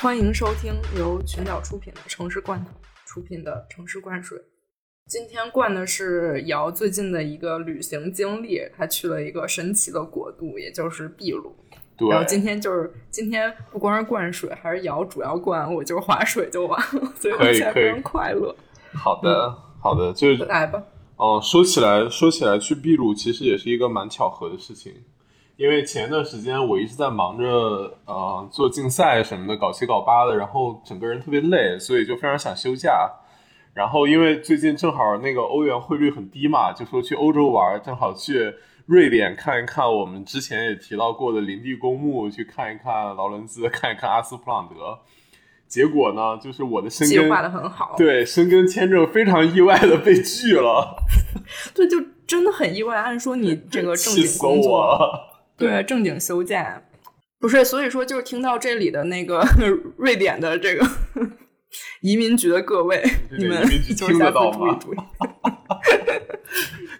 欢迎收听由群岛出品的城市罐头出品的城市灌水。今天灌的是瑶最近的一个旅行经历，他去了一个神奇的国度，也就是秘鲁。对，然后今天就是今天不光是灌水，还是瑶主要灌，我就是划水就完了，所以我现在非常快乐。好的，好的，就是来吧。哦，说起来说起来，去秘鲁其实也是一个蛮巧合的事情，因为前一段时间我一直在忙着呃做竞赛什么的，搞七搞八的，然后整个人特别累，所以就非常想休假。然后因为最近正好那个欧元汇率很低嘛，就说去欧洲玩，正好去瑞典看一看我们之前也提到过的林地公墓，去看一看劳伦兹，看一看阿斯普朗德。结果呢，就是我的申根计划的很好，对申根签证非常意外的被拒了，对，就真的很意外。按说你这个正经 工作，对正经休假，不是，所以说就是听到这里的那个 瑞典的这个 移民局的各位，你们听得到吗？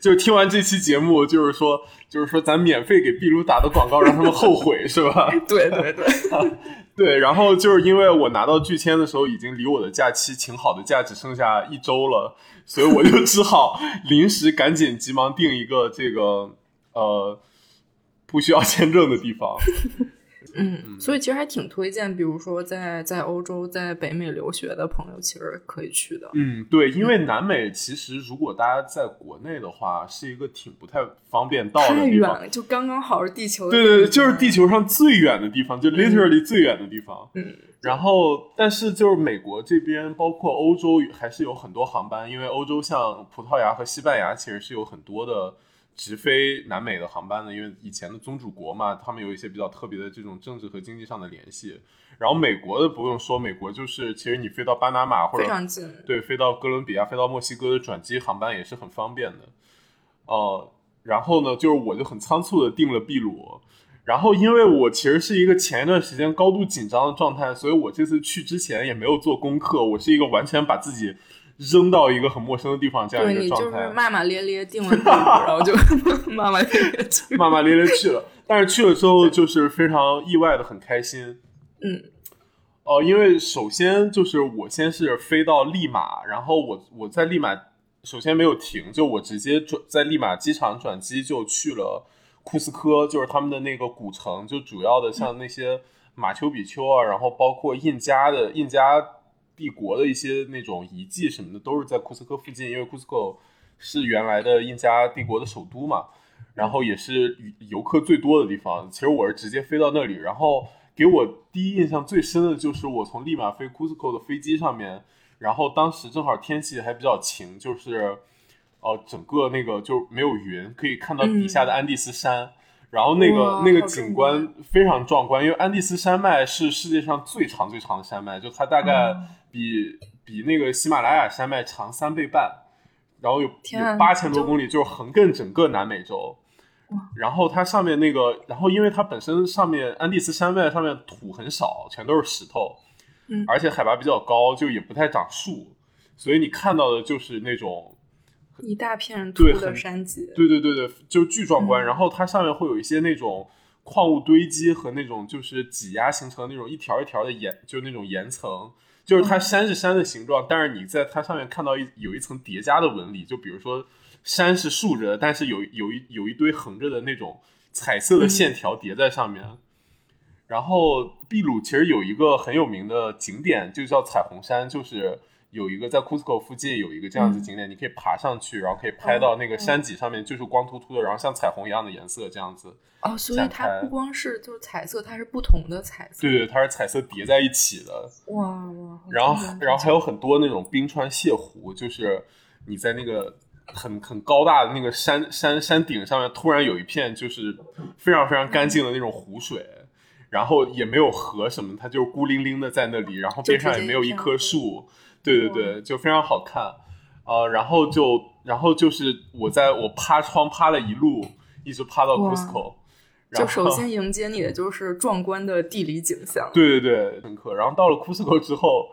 就听完这期节目，就是说，就是说，咱免费给秘鲁打的广告，让他们后悔，是吧？对对对。对，然后就是因为我拿到拒签的时候，已经离我的假期请好的假只剩下一周了，所以我就只好临时赶紧急忙订一个这个呃不需要签证的地方。嗯，所以其实还挺推荐，比如说在在欧洲、在北美留学的朋友，其实可以去的。嗯，对，因为南美其实如果大家在国内的话，是一个挺不太方便到的地方，就刚刚好是地球。对对对，就是地球上最远的地方，就 literally 最远的地方。嗯，然后但是就是美国这边，包括欧洲，还是有很多航班，因为欧洲像葡萄牙和西班牙，其实是有很多的。直飞南美的航班呢？因为以前的宗主国嘛，他们有一些比较特别的这种政治和经济上的联系。然后美国的不用说，美国就是其实你飞到巴拿马或者非常近，对，飞到哥伦比亚、飞到墨西哥的转机航班也是很方便的。呃，然后呢，就是我就很仓促的订了秘鲁。然后因为我其实是一个前一段时间高度紧张的状态，所以我这次去之前也没有做功课，我是一个完全把自己。扔到一个很陌生的地方，这样一个状态。对你就是骂骂咧咧定了 然后就 骂骂咧咧去，骂骂咧咧去了。但是去了之后，就是非常意外的很开心。嗯，哦，因为首先就是我先是飞到利马，然后我我在利马首先没有停，就我直接转在利马机场转机就去了库斯科，就是他们的那个古城，就主要的像那些马丘比丘啊，然后包括印加的印加。帝国的一些那种遗迹什么的都是在库斯科附近，因为库斯科是原来的印加帝国的首都嘛，然后也是游客最多的地方。其实我是直接飞到那里，然后给我第一印象最深的就是我从利马飞库斯科的飞机上面，然后当时正好天气还比较晴，就是呃整个那个就没有云，可以看到底下的安第斯山。然后那个那个景观非常壮观，因为安第斯山脉是世界上最长最长的山脉，就它大概比比那个喜马拉雅山脉长三倍半，然后有有八千多公里，就是横亘整个南美洲。然后它上面那个，然后因为它本身上面安第斯山脉上面土很少，全都是石头，嗯，而且海拔比较高，就也不太长树，所以你看到的就是那种。一大片秃的山脊，对对对对，就巨壮观。然后它上面会有一些那种矿物堆积和那种就是挤压形成那种一条一条的岩，就是那种岩层。就是它山是山的形状，但是你在它上面看到一有一层叠加的纹理。就比如说山是竖着的，但是有有一有一堆横着的那种彩色的线条叠在上面。然后秘鲁其实有一个很有名的景点，就叫彩虹山，就是。有一个在 Cusco 附近有一个这样子景点，你可以爬上去，然后可以拍到那个山脊上面就是光秃秃的，然后像彩虹一样的颜色这样子。哦，所以它不光是就是彩色，它是不同的彩色。对对，它是彩色叠在一起的。哇哇！然后然后还有很多那种冰川泻湖，就是你在那个很很高大的那个山山山顶上面，突然有一片就是非常非常干净的那种湖水，然后也没有河什么，它就孤零零的在那里，然后边上也没有一棵树。对对对，就非常好看，呃，然后就，然后就是我在我趴窗趴了一路，一直趴到 Cusco，就首先迎接你的就是壮观的地理景象。对对对，深刻。然后到了 Cusco 之后，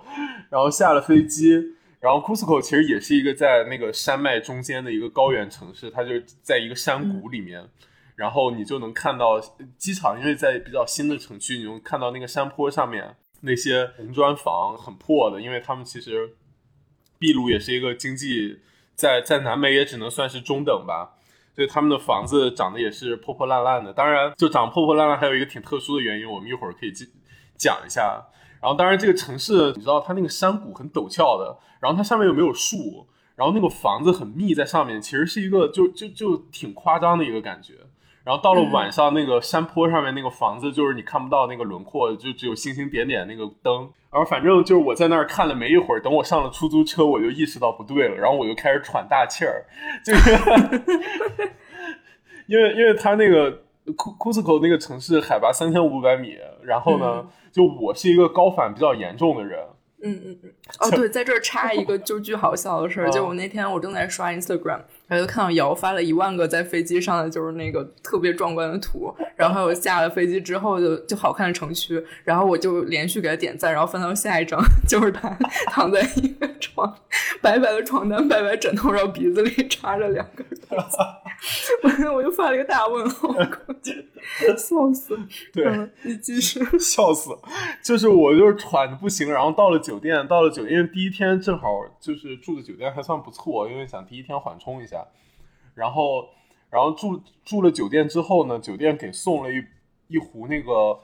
然后下了飞机，然后 Cusco 其实也是一个在那个山脉中间的一个高原城市，它就在一个山谷里面，然后你就能看到机场，因为在比较新的城区，你能看到那个山坡上面。那些红砖房很破的，因为他们其实秘鲁也是一个经济在在南美也只能算是中等吧，所以他们的房子长得也是破破烂烂的。当然，就长破破烂烂还有一个挺特殊的原因，我们一会儿可以讲一下。然后，当然这个城市你知道它那个山谷很陡峭的，然后它上面又没有树，然后那个房子很密在上面，其实是一个就就就挺夸张的一个感觉。然后到了晚上，那个山坡上面那个房子，就是你看不到那个轮廓，就只有星星点点那个灯。然后反正就是我在那儿看了没一会儿，等我上了出租车，我就意识到不对了，然后我就开始喘大气儿，就是 因为因为他那个库库斯科那个城市海拔三千五百米，然后呢，就我是一个高反比较严重的人。嗯嗯嗯，哦对，在这儿插一个就巨好笑的事儿，就我那天我正在刷 Instagram，然后就看到瑶发了一万个在飞机上的就是那个特别壮观的图，然后还有下了飞机之后就就好看的城区，然后我就连续给他点赞，然后翻到下一张 就是他躺在一个床，白白的床单，白白枕头，然后鼻子里插着两根我 我就发了一个大问号，笑死，对，你继续，笑死，就是我就是喘的不行，然后到了。酒店到了酒店，因为第一天正好就是住的酒店还算不错，因为想第一天缓冲一下。然后，然后住住了酒店之后呢，酒店给送了一一壶那个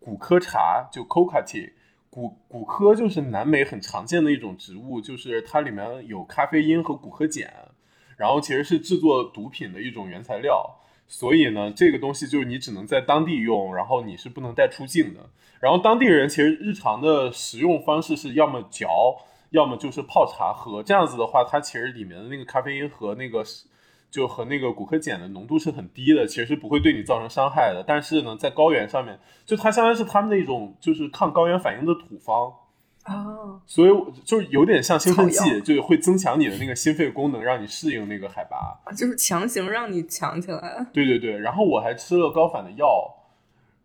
古柯茶，就 Coca Tea。古古柯就是南美很常见的一种植物，就是它里面有咖啡因和古柯碱，然后其实是制作毒品的一种原材料。所以呢，这个东西就是你只能在当地用，然后你是不能带出境的。然后当地人其实日常的食用方式是要么嚼，要么就是泡茶喝。这样子的话，它其实里面的那个咖啡因和那个就和那个骨科碱的浓度是很低的，其实是不会对你造成伤害的。但是呢，在高原上面，就它相当于是他们的一种就是抗高原反应的土方哦，所以就是有点像兴奋剂，就会增强你的那个心肺功能，让你适应那个海拔，就是强行让你强起来。对对对，然后我还吃了高反的药。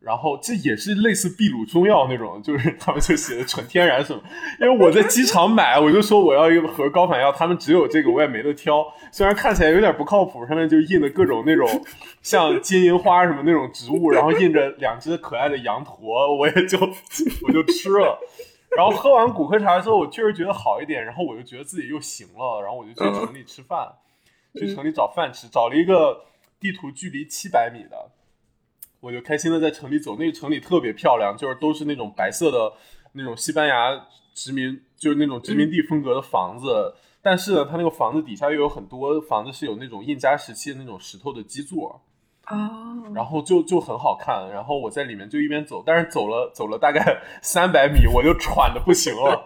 然后这也是类似秘鲁中药那种，就是他们就写的纯天然什么。因为我在机场买，我就说我要一个盒高反药，他们只有这个，我也没得挑。虽然看起来有点不靠谱，上面就印的各种那种像金银花什么那种植物，然后印着两只可爱的羊驼，我也就我就吃了。然后喝完骨科茶之后，我确实觉得好一点，然后我就觉得自己又行了，然后我就去城里吃饭，去城里找饭吃，找了一个地图距离七百米的。我就开心的在城里走，那个城里特别漂亮，就是都是那种白色的那种西班牙殖民，就是那种殖民地风格的房子。但是呢，它那个房子底下又有很多房子是有那种印加时期的那种石头的基座，哦，然后就就很好看。然后我在里面就一边走，但是走了走了大概三百米，我就喘的不行了，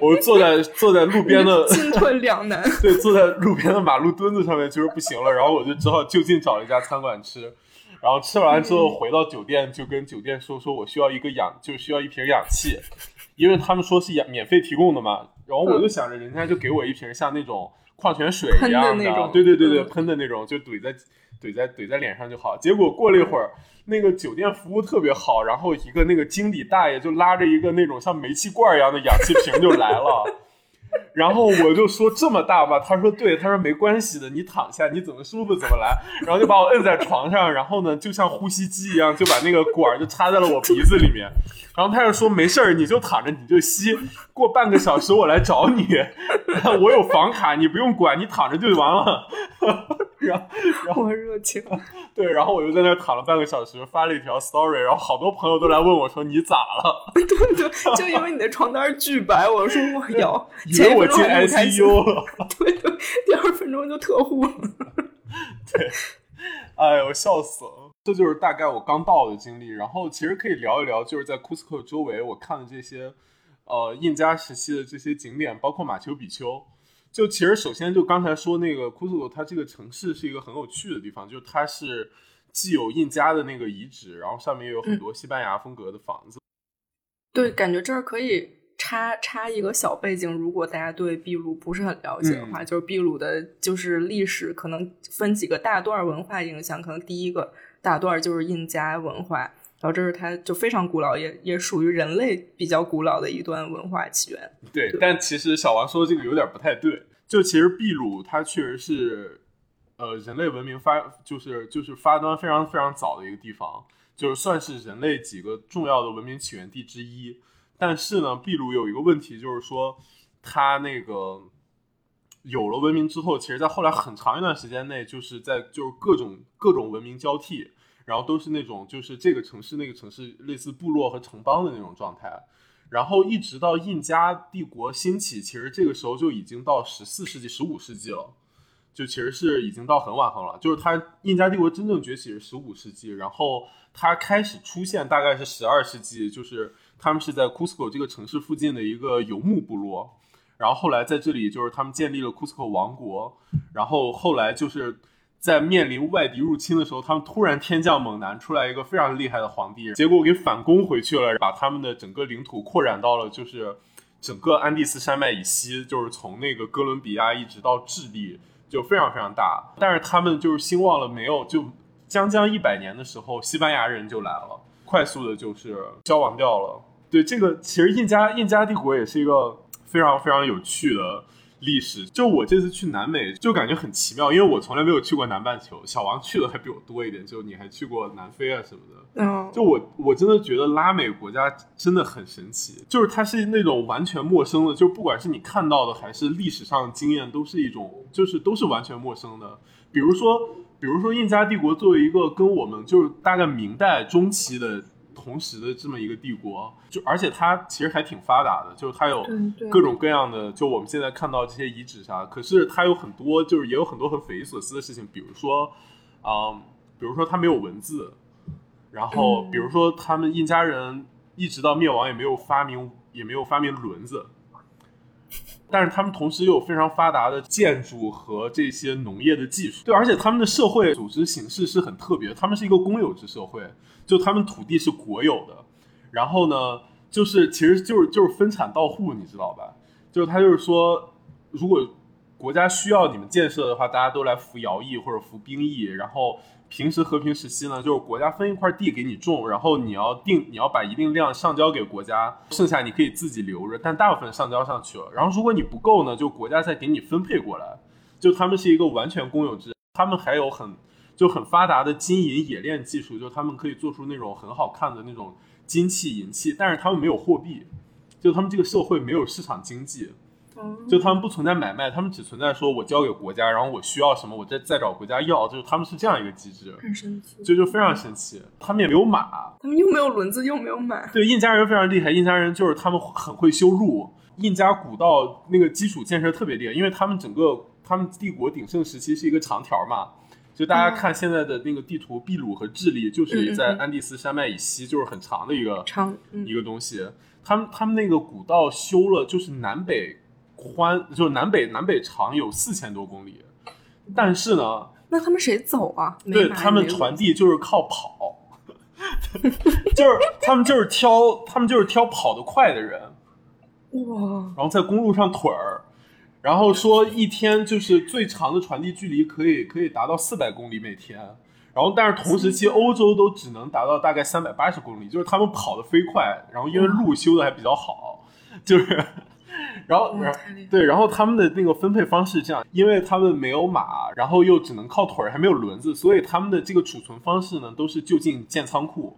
我就坐在坐在路边的进退两难，对，坐在路边的马路墩子上面就是不行了，然后我就只好就近找了一家餐馆吃。然后吃完之后回到酒店，就跟酒店说说，我需要一个氧，就需要一瓶氧气，因为他们说是氧免费提供的嘛。然后我就想着，人家就给我一瓶像那种矿泉水一样的，对对对对，喷的那种，就怼在怼在怼在脸上就好。结果过了一会儿，那个酒店服务特别好，然后一个那个经理大爷就拉着一个那种像煤气罐一样的氧气瓶就来了。然后我就说这么大吧，他说对，他说没关系的，你躺下，你怎么舒服怎么来。然后就把我摁在床上，然后呢，就像呼吸机一样，就把那个管就插在了我鼻子里面。然后他就说没事儿，你就躺着，你就吸，过半个小时我来找你，我有房卡，你不用管，你躺着就完了。然后，然后热情，对，然后我就在那躺了半个小时，发了一条 story，然后好多朋友都来问我说你咋了？对 对，就因为你的床单巨白，我说我有，以为我进 ICU 了，对 对，第二分钟就特护了，对，哎呦，笑死了。这就是大概我刚到的经历，然后其实可以聊一聊，就是在库斯科周围我看的这些，呃，印加时期的这些景点，包括马丘比丘。就其实首先就刚才说那个库斯科，它这个城市是一个很有趣的地方，就是它是既有印加的那个遗址，然后上面也有很多西班牙风格的房子。对，感觉这儿可以插插一个小背景，如果大家对秘鲁不是很了解的话，就是秘鲁的，就是历史可能分几个大段文化影响，可能第一个大段就是印加文化。然后这是它就非常古老，也也属于人类比较古老的一段文化起源。对，但其实小王说的这个有点不太对。就其实秘鲁它确实是，呃，人类文明发就是就是发端非常非常早的一个地方，就是算是人类几个重要的文明起源地之一。但是呢，秘鲁有一个问题，就是说它那个有了文明之后，其实在后来很长一段时间内，就是在就是各种各种文明交替，然后都是那种就是这个城市那个城市类似部落和城邦的那种状态。然后一直到印加帝国兴起，其实这个时候就已经到十四世纪、十五世纪了，就其实是已经到很晚很了。就是它印加帝国真正崛起是十五世纪，然后它开始出现大概是十二世纪，就是他们是在 Cusco 这个城市附近的一个游牧部落，然后后来在这里就是他们建立了 Cusco 王国，然后后来就是。在面临外敌入侵的时候，他们突然天降猛男，出来一个非常厉害的皇帝，结果给反攻回去了，把他们的整个领土扩展到了就是整个安第斯山脉以西，就是从那个哥伦比亚一直到智利，就非常非常大。但是他们就是兴旺了没有？就将将一百年的时候，西班牙人就来了，快速的就是消亡掉了。对这个，其实印加印加帝国也是一个非常非常有趣的。历史就我这次去南美就感觉很奇妙，因为我从来没有去过南半球。小王去的还比我多一点，就你还去过南非啊什么的。嗯，就我我真的觉得拉美国家真的很神奇，就是它是那种完全陌生的，就不管是你看到的还是历史上的经验，都是一种就是都是完全陌生的。比如说，比如说印加帝国作为一个跟我们就是大概明代中期的。同时的这么一个帝国，就而且它其实还挺发达的，就是它有各种各样的，就我们现在看到这些遗址啥，可是它有很多，就是也有很多很匪夷所思的事情，比如说，嗯，比如说它没有文字，然后比如说他们印加人一直到灭亡也没有发明，也没有发明轮子，但是他们同时又有非常发达的建筑和这些农业的技术，对，而且他们的社会组织形式是很特别，他们是一个公有制社会。就他们土地是国有的，然后呢，就是其实就是就是分产到户，你知道吧？就是他就是说，如果国家需要你们建设的话，大家都来服徭役或者服兵役。然后平时和平时期呢，就是国家分一块地给你种，然后你要定你要把一定量上交给国家，剩下你可以自己留着，但大部分上交上去了。然后如果你不够呢，就国家再给你分配过来。就他们是一个完全公有制，他们还有很。就很发达的金银冶炼技术，就他们可以做出那种很好看的那种金器银器，但是他们没有货币，就他们这个社会没有市场经济，就他们不存在买卖，他们只存在说我交给国家，然后我需要什么我再再找国家要，就是他们是这样一个机制，很神奇，就就非常神奇。他们也没有马，他们又没有轮子，又没有马。对，印加人非常厉害，印加人就是他们很会修路，印加古道那个基础建设特别厉害，因为他们整个他们帝国鼎盛时期是一个长条嘛。就大家看现在的那个地图，秘鲁和智利就是在安第斯山脉以西，就是很长的一个长一个东西。他们他们那个古道修了，就是南北宽，就是南北南北长有四千多公里。但是呢，那他们谁走啊？对他们传递就是靠跑，就是他们就是挑他们就是挑跑得快的人。哇！然后在公路上腿儿。然后说一天就是最长的传递距离可以可以达到四百公里每天，然后但是同时期欧洲都只能达到大概三百八十公里，就是他们跑得飞快，然后因为路修的还比较好，就是，然后对，然后他们的那个分配方式这样，因为他们没有马，然后又只能靠腿儿，还没有轮子，所以他们的这个储存方式呢都是就近建仓库。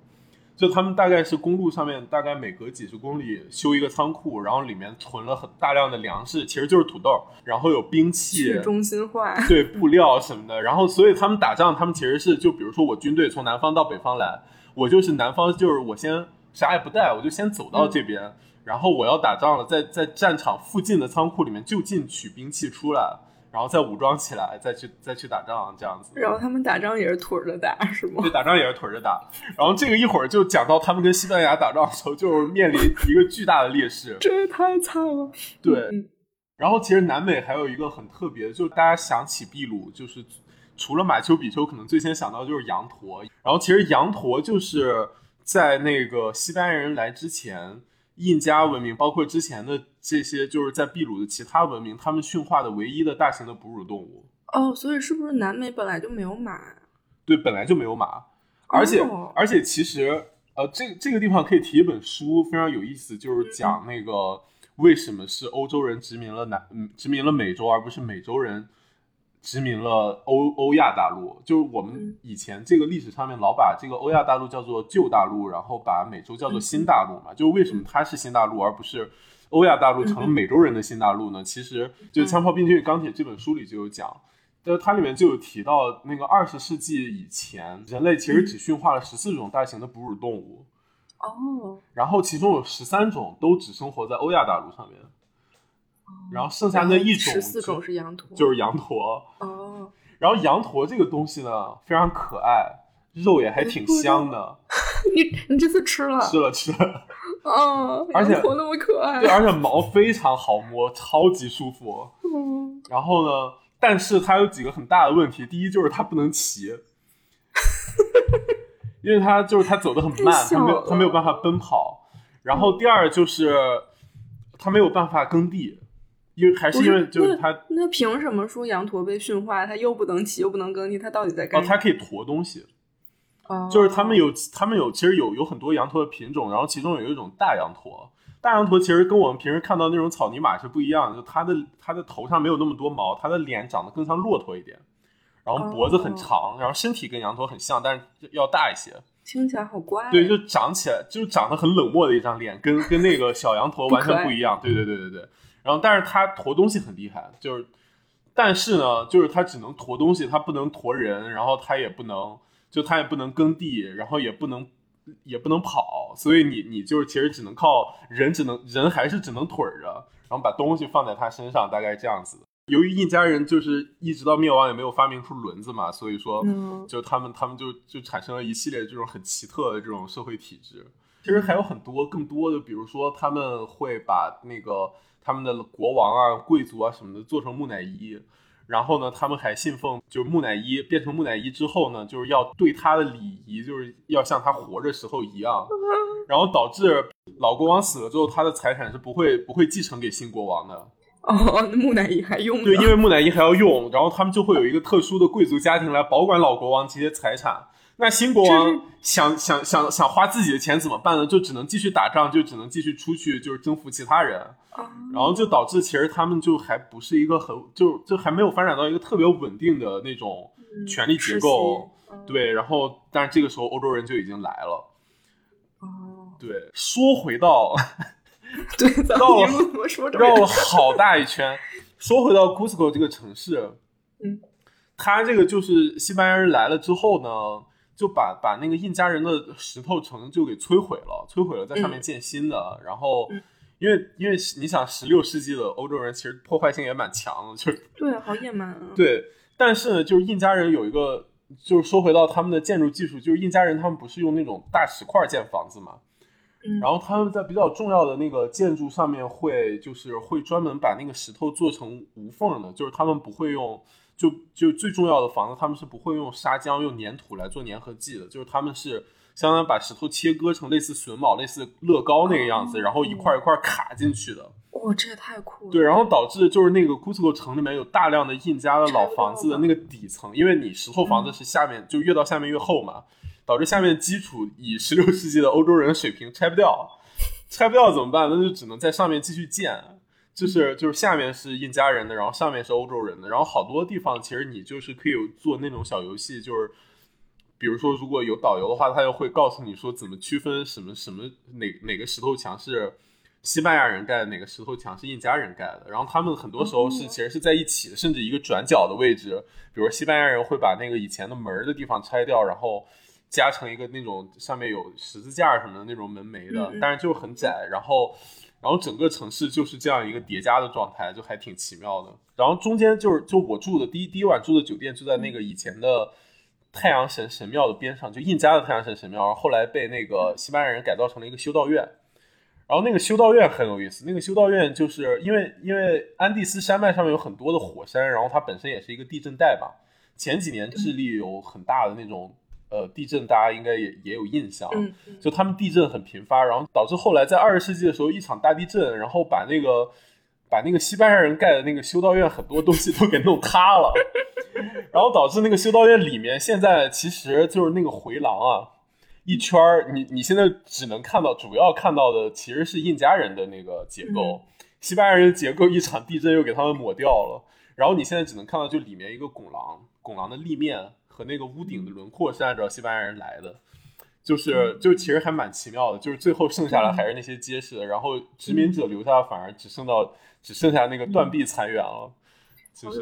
就他们大概是公路上面，大概每隔几十公里修一个仓库，然后里面存了很大量的粮食，其实就是土豆，然后有兵器，中心化，对布料什么的。然后所以他们打仗，他们其实是就比如说我军队从南方到北方来，我就是南方，就是我先啥也不带，我就先走到这边，然后我要打仗了，在在战场附近的仓库里面就近取兵器出来。然后再武装起来，再去再去打仗，这样子。然后他们打仗也是腿着打，是吗？对，打仗也是腿着打。然后这个一会儿就讲到他们跟西班牙打仗的时候，就是面临一个巨大的劣势。这也太惨了。对。然后其实南美还有一个很特别的，就是大家想起秘鲁，就是除了马丘比丘，可能最先想到就是羊驼。然后其实羊驼就是在那个西班牙人来之前。印加文明包括之前的这些，就是在秘鲁的其他文明，他们驯化的唯一的大型的哺乳动物。哦，所以是不是南美本来就没有马？对，本来就没有马，而且而且其实，呃，这这个地方可以提一本书，非常有意思，就是讲那个为什么是欧洲人殖民了南，嗯，殖民了美洲，而不是美洲人。殖民了欧欧亚大陆。就是我们以前这个历史上面老把这个欧亚大陆叫做旧大陆，然后把美洲叫做新大陆嘛。就为什么它是新大陆而不是欧亚大陆成了美洲人的新大陆呢？其实就《枪炮、病菌与钢铁》这本书里就有讲。就它里面就有提到，那个二十世纪以前，人类其实只驯化了十四种大型的哺乳动物，哦，然后其中有十三种都只生活在欧亚大陆上面，然后剩下那一种十四种是羊驼，就是羊驼。哦，然后羊驼这个东西呢，非常可爱，肉也还挺香的。你你这次吃了？吃了吃了。哦，而且羊驼那么可爱，对，而且毛非常好摸，超级舒服。嗯，然后呢？但是它有几个很大的问题，第一就是它不能骑，因为它就是它走的很慢，它没有它没有办法奔跑。然后第二就是它没有办法耕地，因为还是因为就是它那凭什么说羊驼被驯化，它又不能骑又不能耕地，它到底在干？哦，它可以驮东西，哦，就是他们有他们有其实有有很多羊驼的品种，然后其中有一种大羊驼。大羊驼其实跟我们平时看到那种草泥马是不一样的，就它的它的头上没有那么多毛，它的脸长得更像骆驼一点，然后脖子很长，然后身体跟羊驼很像，但是要大一些。听起来好怪。对，就长起来就长得很冷漠的一张脸，跟跟那个小羊驼完全不一样。对对对对对。然后，但是他驮东西很厉害，就是，但是呢，就是他只能驮东西，他不能驮人，然后他也不能，就他也不能耕地，然后也不能。也不能跑，所以你你就是其实只能靠人，只能人还是只能腿着，然后把东西放在他身上，大概这样子。由于印加人就是一直到灭亡也没有发明出轮子嘛，所以说就他们他们就就产生了一系列这种很奇特的这种社会体制。其实还有很多更多的，比如说他们会把那个他们的国王啊、贵族啊什么的做成木乃伊。然后呢，他们还信奉，就是木乃伊变成木乃伊之后呢，就是要对他的礼仪，就是要像他活着时候一样。然后导致老国王死了之后，他的财产是不会不会继承给新国王的。哦，那木乃伊还用？对，因为木乃伊还要用，然后他们就会有一个特殊的贵族家庭来保管老国王这些财产。那新国王想想想想花自己的钱怎么办呢？就只能继续打仗，就只能继续出去，就是征服其他人。然后就导致其实他们就还不是一个很就就还没有发展到一个特别稳定的那种权力结构。对，然后但是这个时候欧洲人就已经来了。哦，对，说回到，对，绕了说绕了好大一圈。说回到 Cusco 这个城市，嗯，他这个就是西班牙人来了之后呢。就把把那个印加人的石头城就给摧毁了，摧毁了，在上面建新的。然后，因为因为你想，十六世纪的欧洲人其实破坏性也蛮强的，就是对，好野蛮啊。对，但是呢，就是印加人有一个，就是说回到他们的建筑技术，就是印加人他们不是用那种大石块建房子嘛，嗯，然后他们在比较重要的那个建筑上面会就是会专门把那个石头做成无缝的，就是他们不会用。就就最重要的房子，他们是不会用砂浆、用粘土来做粘合剂的，就是他们是相当于把石头切割成类似榫卯、类似乐高那个样子，然后一块一块卡进去的。哇，这也太酷了！对，然后导致就是那个 Cusco 城里面有大量的印加的老房子的那个底层，因为你石头房子是下面就越到下面越厚嘛，导致下面基础以十六世纪的欧洲人水平拆不掉，拆不掉怎么办？那就只能在上面继续建。就是就是下面是印加人的，然后上面是欧洲人的，然后好多地方其实你就是可以做那种小游戏，就是比如说如果有导游的话，他就会告诉你说怎么区分什么什么哪哪个石头墙是西班牙人盖的，哪个石头墙是印加人盖的，然后他们很多时候是其实是在一起的，甚至一个转角的位置，比如西班牙人会把那个以前的门的地方拆掉，然后加成一个那种上面有十字架什么的那种门楣的，但是就是很窄，然后。然后整个城市就是这样一个叠加的状态，就还挺奇妙的。然后中间就是就我住的第一第一晚住的酒店就在那个以前的太阳神神庙的边上，就印加的太阳神神庙，然后后来被那个西班牙人改造成了一个修道院。然后那个修道院很有意思，那个修道院就是因为因为安第斯山脉上面有很多的火山，然后它本身也是一个地震带吧。前几年智利有很大的那种。呃，地震大家应该也也有印象，就他们地震很频发，然后导致后来在二十世纪的时候一场大地震，然后把那个把那个西班牙人盖的那个修道院很多东西都给弄塌了，然后导致那个修道院里面现在其实就是那个回廊啊，一圈儿，你你现在只能看到主要看到的其实是印加人的那个结构，西班牙人结构一场地震又给他们抹掉了。然后你现在只能看到就里面一个拱廊，拱廊的立面和那个屋顶的轮廓是按照西班牙人来的，就是就其实还蛮奇妙的，就是最后剩下来还是那些结实的，然后殖民者留下的反而只剩到只剩下那个断壁残垣了，就是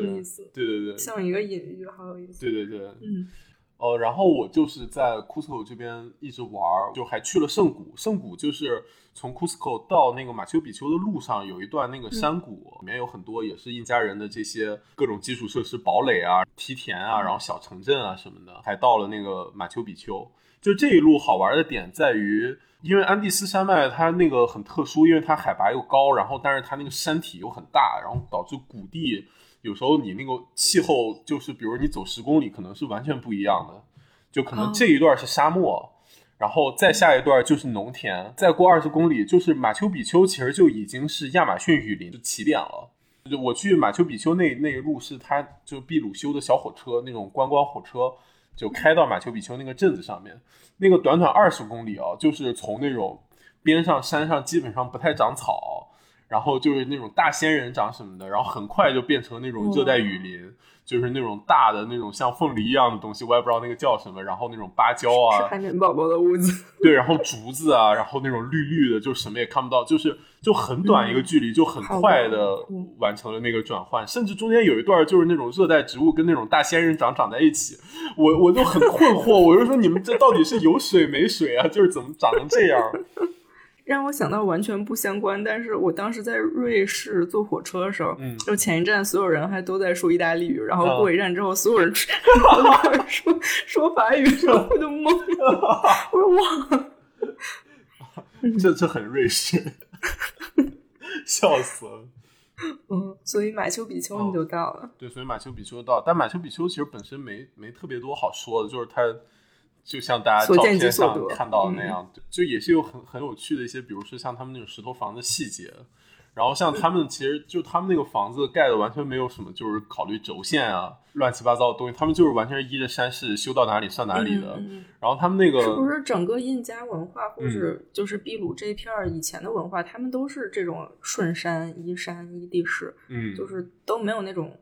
对对对，像一个隐喻，好有意思，对对对，嗯。呃，然后我就是在库斯科这边一直玩儿，就还去了圣谷。圣谷就是从库斯科到那个马丘比丘的路上有一段那个山谷，里面有很多也是印加人的这些各种基础设施、堡垒啊、梯田啊，然后小城镇啊什么的。还到了那个马丘比丘，就这一路好玩的点在于，因为安第斯山脉它那个很特殊，因为它海拔又高，然后但是它那个山体又很大，然后导致谷地。有时候你那个气候就是，比如你走十公里，可能是完全不一样的。就可能这一段是沙漠，然后再下一段就是农田，再过二十公里就是马丘比丘，其实就已经是亚马逊雨林的起点了。就我去马丘比丘那那一路是他就秘鲁修的小火车，那种观光火车，就开到马丘比丘那个镇子上面。那个短短二十公里啊，就是从那种边上山上基本上不太长草。然后就是那种大仙人掌什么的，然后很快就变成那种热带雨林，就是那种大的那种像凤梨一样的东西，我也不知道那个叫什么。然后那种芭蕉啊，是海绵宝宝的屋子。对，然后竹子啊，然后那种绿绿的，就什么也看不到，就是就很短一个距离，就很快的完成了那个转换。甚至中间有一段就是那种热带植物跟那种大仙人掌长在一起，我我就很困惑，我就说你们这到底是有水没水啊？就是怎么长成这样？让我想到完全不相关，但是我当时在瑞士坐火车的时候，就前一站所有人还都在说意大利语，然后过一站之后，所有人 说说法语，然后我就懵了，我说哇，这这很瑞士，笑死了。嗯，所以马丘比丘你就到了，对，所以马丘比丘到，但马丘比丘其实本身没没特别多好说的，就是它。就像大家照片上看到的那样，就也是有很很有趣的一些，比如说像他们那种石头房的细节，然后像他们其实就他们那个房子盖的完全没有什么，就是考虑轴线啊，乱七八糟的东西，他们就是完全依着山势修到哪里算哪里的。然后他们那个是不是整个印加文化，或是就是秘鲁这一片儿以前的文化，他们都是这种顺山依山依地势，嗯，就是都没有那种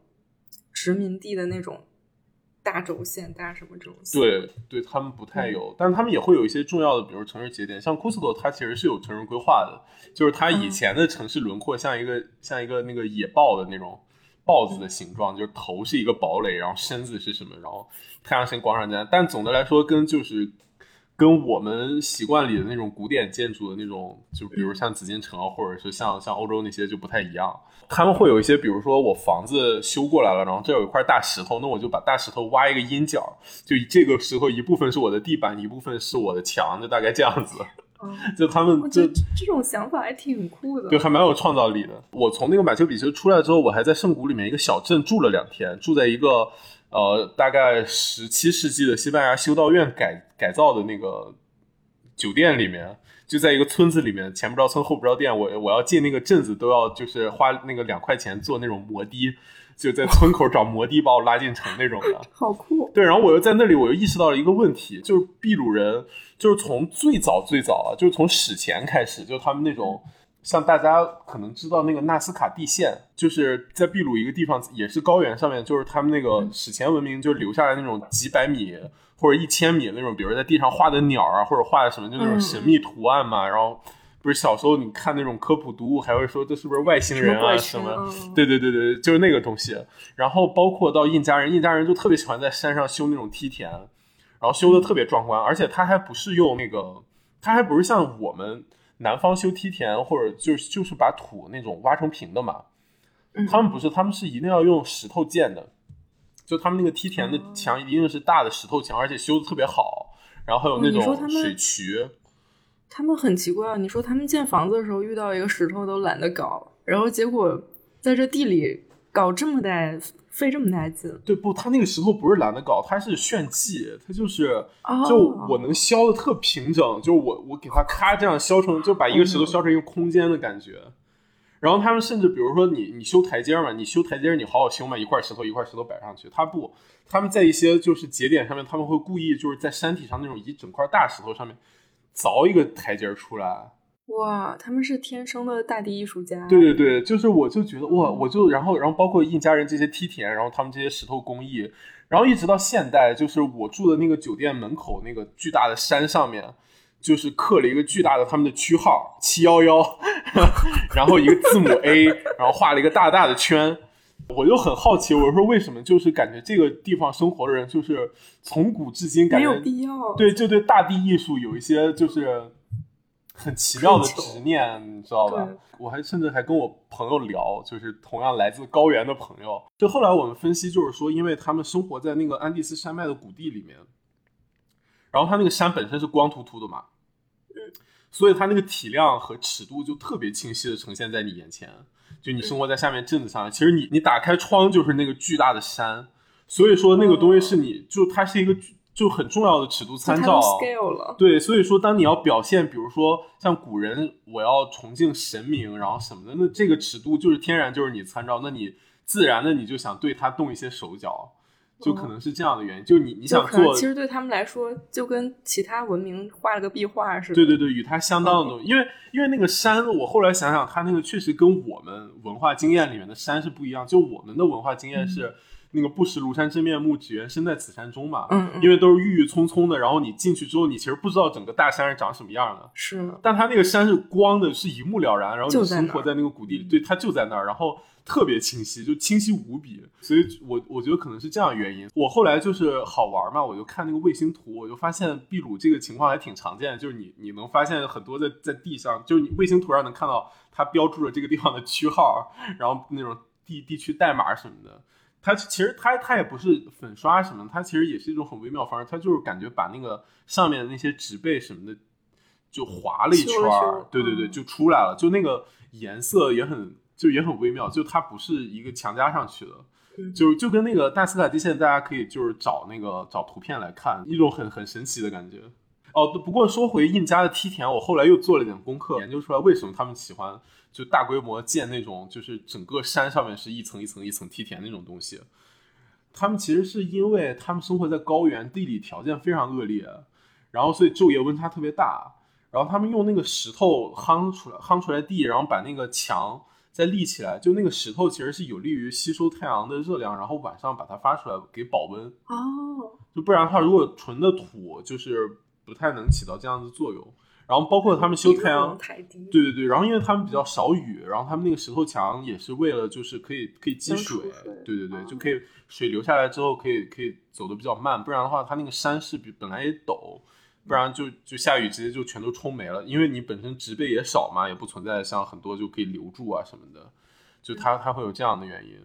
殖民地的那种。大轴线、大什么轴线？对，对他们不太有，但是他们也会有一些重要的，比如城市节点，像库斯科，它其实是有城市规划的，就是它以前的城市轮廓像一个像一个那个野豹的那种豹子的形状，就是头是一个堡垒，然后身子是什么，然后太阳神广场在，但总的来说跟就是。跟我们习惯里的那种古典建筑的那种，就比如像紫禁城啊，或者是像像欧洲那些就不太一样。他们会有一些，比如说我房子修过来了，然后这有一块大石头，那我就把大石头挖一个阴角，就这个石头一部分是我的地板，一部分是我的墙，就大概这样子。就他们就这种想法还挺酷的，对，还蛮有创造力的。我从那个马丘比丘出来之后，我还在圣谷里面一个小镇住了两天，住在一个。呃，大概十七世纪的西班牙修道院改改造的那个酒店里面，就在一个村子里面，前不着村后不着店。我我要进那个镇子，都要就是花那个两块钱坐那种摩的，就在村口找摩的把我拉进城那种的。好酷！对，然后我又在那里，我又意识到了一个问题，就是秘鲁人就是从最早最早啊，就是从史前开始，就他们那种。像大家可能知道那个纳斯卡地线，就是在秘鲁一个地方，也是高原上面，就是他们那个史前文明就留下来那种几百米或者一千米那种，比如在地上画的鸟啊，或者画的什么就那种神秘图案嘛。然后不是小时候你看那种科普读物，还会说这是不是外星人啊什么？对对对对，就是那个东西。然后包括到印加人，印加人就特别喜欢在山上修那种梯田，然后修的特别壮观，而且他还不是用那个，他还不是像我们。南方修梯田，或者就是就是把土那种挖成平的嘛，他们不是，他们是一定要用石头建的，就他们那个梯田的墙一定是大的石头墙，而且修的特别好，然后还有那种水渠。他们很奇怪，你说他们建房子的时候遇到一个石头都懒得搞，然后结果在这地里搞这么大。费这么大劲？对不？他那个石头不是懒得搞，他是炫技，他就是就我能削的特平整，就我我给他咔这样削成，就把一个石头削成一个空间的感觉。然后他们甚至比如说你你修台阶嘛，你修台阶你好好修嘛，一块石头一块石头摆上去，他不，他们在一些就是节点上面，他们会故意就是在山体上那种一整块大石头上面凿一个台阶出来。哇，他们是天生的大地艺术家。对对对，就是我就觉得哇，我就然后然后包括印加人这些梯田，然后他们这些石头工艺，然后一直到现代，就是我住的那个酒店门口那个巨大的山上面，就是刻了一个巨大的他们的区号七幺幺，然后一个字母 A，然后画了一个大大的圈。我就很好奇，我说为什么？就是感觉这个地方生活的人，就是从古至今感觉没有必要。对，就对大地艺术有一些就是很奇妙的执念，你知道吧？我还甚至还跟我朋友聊，就是同样来自高原的朋友。就后来我们分析，就是说，因为他们生活在那个安第斯山脉的谷地里面，然后它那个山本身是光秃秃的嘛，嗯，所以它那个体量和尺度就特别清晰的呈现在你眼前。就你生活在下面镇子上，其实你你打开窗就是那个巨大的山，所以说那个东西是你就它是一个就很重要的尺度参照。对，所以说当你要表现，比如说像古人我要崇敬神明，然后什么的，那这个尺度就是天然就是你参照，那你自然的你就想对他动一些手脚。就可能是这样的原因，就你你想做，其实对他们来说，就跟其他文明画了个壁画似的。对对对，与它相当的东西，因为因为那个山，我后来想想，它那个确实跟我们文化经验里面的山是不一样。就我们的文化经验是那个不识庐山真面目，只缘身在此山中嘛。嗯，因为都是郁郁葱葱的，然后你进去之后，你其实不知道整个大山是长什么样的。是，但它那个山是光的，是一目了然，然后你生活在那个谷地里，对，它就在那儿，然后。特别清晰，就清晰无比，所以我我觉得可能是这样原因。我后来就是好玩嘛，我就看那个卫星图，我就发现秘鲁这个情况还挺常见，就是你你能发现很多在在地上，就是你卫星图上能看到它标注了这个地方的区号，然后那种地地区代码什么的。它其实它它也不是粉刷什么，它其实也是一种很微妙方式，它就是感觉把那个上面的那些植被什么的就划了一圈儿，对对对，就出来了，就那个颜色也很。就也很微妙，就它不是一个强加上去的，就就跟那个大斯卡地线，大家可以就是找那个找图片来看，一种很很神奇的感觉。哦，不过说回印加的梯田，我后来又做了点功课，研究出来为什么他们喜欢就大规模建那种就是整个山上面是一层一层一层梯田那种东西。他们其实是因为他们生活在高原，地理条件非常恶劣，然后所以昼夜温差特别大，然后他们用那个石头夯出来夯出来地，然后把那个墙。再立起来，就那个石头其实是有利于吸收太阳的热量，然后晚上把它发出来给保温。哦，就不然的话，如果纯的土就是不太能起到这样的作用。然后包括他们修太阳，对对对。然后因为他们比较少雨，然后他们那个石头墙也是为了就是可以可以积水，对对对，就可以水流下来之后可以可以走的比较慢，不然的话它那个山势比本来也陡。不然就就下雨直接就全都冲没了，因为你本身植被也少嘛，也不存在像很多就可以留住啊什么的，就它它会有这样的原因。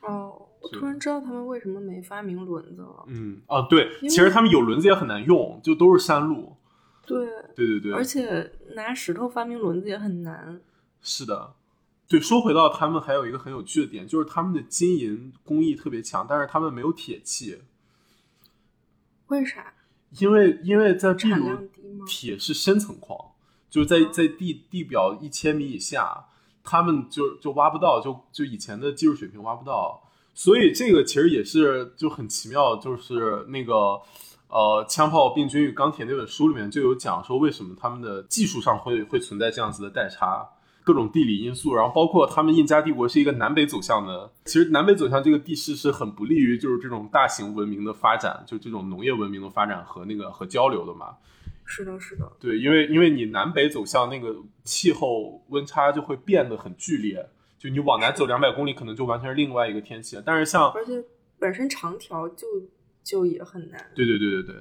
哦，我突然知道他们为什么没发明轮子了。嗯，啊对，其实他们有轮子也很难用，就都是山路。对对对对，而且拿石头发明轮子也很难。是的，对，说回到他们还有一个很有趣的点，就是他们的金银工艺特别强，但是他们没有铁器。为啥？因为因为在秘鲁，铁是深层矿，就是在在地地表一千米以下，他们就就挖不到，就就以前的技术水平挖不到，所以这个其实也是就很奇妙，就是那个呃《枪炮、病菌与钢铁》那本书里面就有讲说，为什么他们的技术上会会存在这样子的代差。各种地理因素，然后包括他们印加帝国是一个南北走向的，其实南北走向这个地势是很不利于就是这种大型文明的发展，就这种农业文明的发展和那个和交流的嘛。是的，是的。对，因为因为你南北走向那个气候温差就会变得很剧烈，就你往南走两百公里，可能就完全是另外一个天气。但是像而且本身长条就就也很难。对对对对对。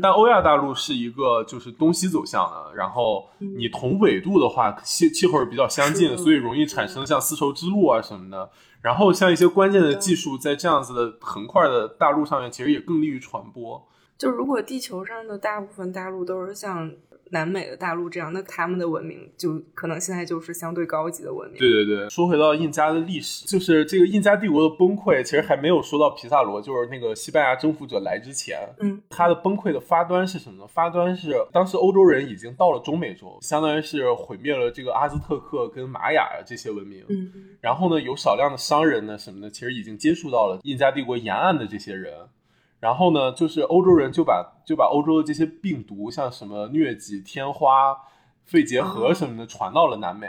但欧亚大陆是一个就是东西走向的，然后你同纬度的话，气气候是比较相近，所以容易产生像丝绸之路啊什么的。然后像一些关键的技术，在这样子的横块的大陆上面，其实也更利于传播。就如果地球上的大部分大陆都是像。南美的大陆这样，那他们的文明就可能现在就是相对高级的文明。对对对，说回到印加的历史，就是这个印加帝国的崩溃，其实还没有说到皮萨罗，就是那个西班牙征服者来之前，嗯，他的崩溃的发端是什么呢？发端是当时欧洲人已经到了中美洲，相当于是毁灭了这个阿兹特克跟玛雅这些文明，嗯，然后呢，有少量的商人呢什么的，其实已经接触到了印加帝国沿岸的这些人。然后呢，就是欧洲人就把就把欧洲的这些病毒，像什么疟疾、天花、肺结核什么的传到了南美。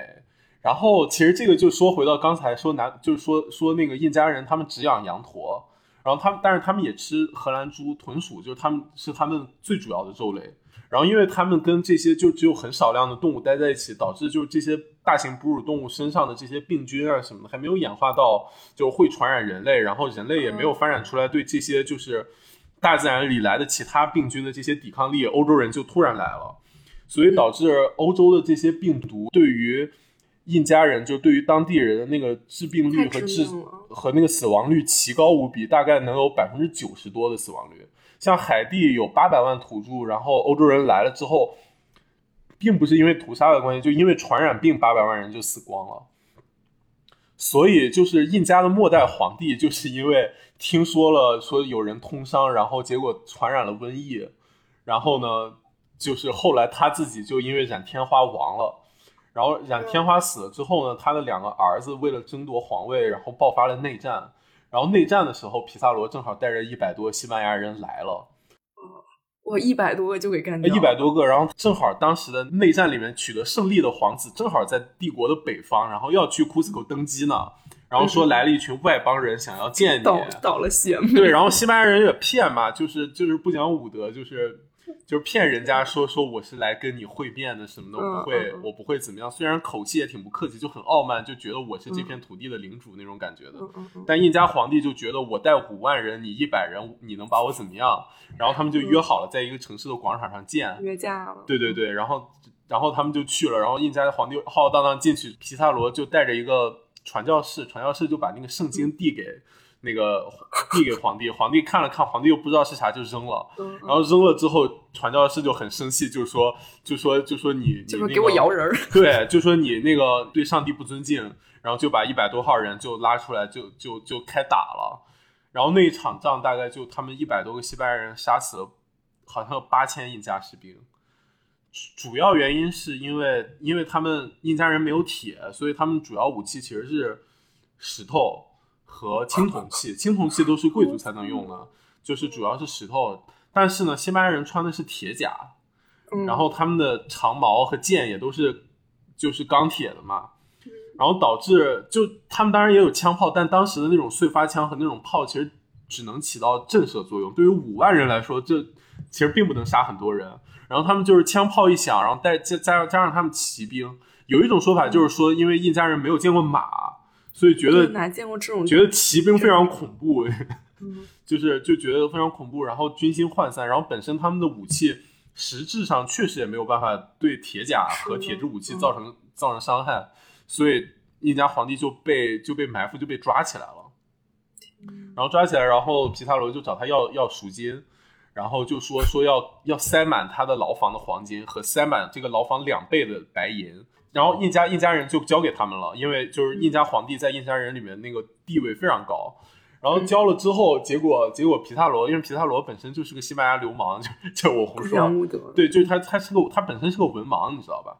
然后其实这个就说回到刚才说南，就是说说那个印加人他们只养羊驼，然后他们但是他们也吃荷兰猪、豚鼠，就是他们是他们最主要的肉类。然后因为他们跟这些就只有很少量的动物待在一起，导致就是这些大型哺乳动物身上的这些病菌啊什么的还没有演化到就会传染人类，然后人类也没有发展出来对这些就是大自然里来的其他病菌的这些抵抗力，欧洲人就突然来了，所以导致欧洲的这些病毒对于。印加人就对于当地人的那个致病率和致和那个死亡率奇高无比，大概能有百分之九十多的死亡率。像海地有八百万土著，然后欧洲人来了之后，并不是因为屠杀的关系，就因为传染病，八百万人就死光了。所以就是印加的末代皇帝，就是因为听说了说有人通商，然后结果传染了瘟疫，然后呢，就是后来他自己就因为染天花亡了。然后染天花死了之后呢，他的两个儿子为了争夺皇位，然后爆发了内战。然后内战的时候，皮萨罗正好带着一百多西班牙人来了。我一百多个就给干掉。一百多个，然后正好当时的内战里面取得胜利的皇子正好在帝国的北方，然后要去库斯科登基呢。然后说来了一群外邦人想要见你，倒了血。对，然后西班牙人也骗嘛，就是就是不讲武德，就是。就是骗人家说说我是来跟你会面的什么的，我不会，我不会怎么样。虽然口气也挺不客气，就很傲慢，就觉得我是这片土地的领主那种感觉的。但印加皇帝就觉得我带五万人，你一百人，你能把我怎么样？然后他们就约好了，在一个城市的广场上见。约架了。对对对，然后然后他们就去了，然后印加的皇帝浩浩荡荡进去，皮萨罗就带着一个传教士，传教士就把那个圣经递给。那个 递给皇帝，皇帝看了看，皇帝又不知道是啥，就扔了。然后扔了之后，传教士就很生气，就说，就说，就说你，就说给我摇人。对，就说你那个对上帝不尊敬，然后就把一百多号人就拉出来，就就就开打了。然后那一场仗大概就他们一百多个西班牙人杀死了，好像有八千印加士兵。主要原因是因为，因为他们印加人没有铁，所以他们主要武器其实是石头。和青铜器，青铜器都是贵族才能用的，就是主要是石头。但是呢，西班牙人穿的是铁甲，然后他们的长矛和剑也都是就是钢铁的嘛，然后导致就他们当然也有枪炮，但当时的那种碎发枪和那种炮其实只能起到震慑作用。对于五万人来说，这其实并不能杀很多人。然后他们就是枪炮一响，然后带加加上加上他们骑兵，有一种说法就是说，因为印加人没有见过马。所以觉得哪见过这种？觉得骑兵非常恐怖，就是就觉得非常恐怖，然后军心涣散，然后本身他们的武器实质上确实也没有办法对铁甲和铁质武器造成造成伤害，所以印加皇帝就被就被埋伏，就被抓起来了。然后抓起来，然后皮萨罗就找他要要赎金，然后就说说要要塞满他的牢房的黄金和塞满这个牢房两倍的白银。然后印加印加人就交给他们了，因为就是印加皇帝在印加人里面那个地位非常高。然后交了之后，结果结果皮萨罗，因为皮萨罗本身就是个西班牙流氓，就 就我胡说，对，就是他他是个他本身是个文盲，你知道吧？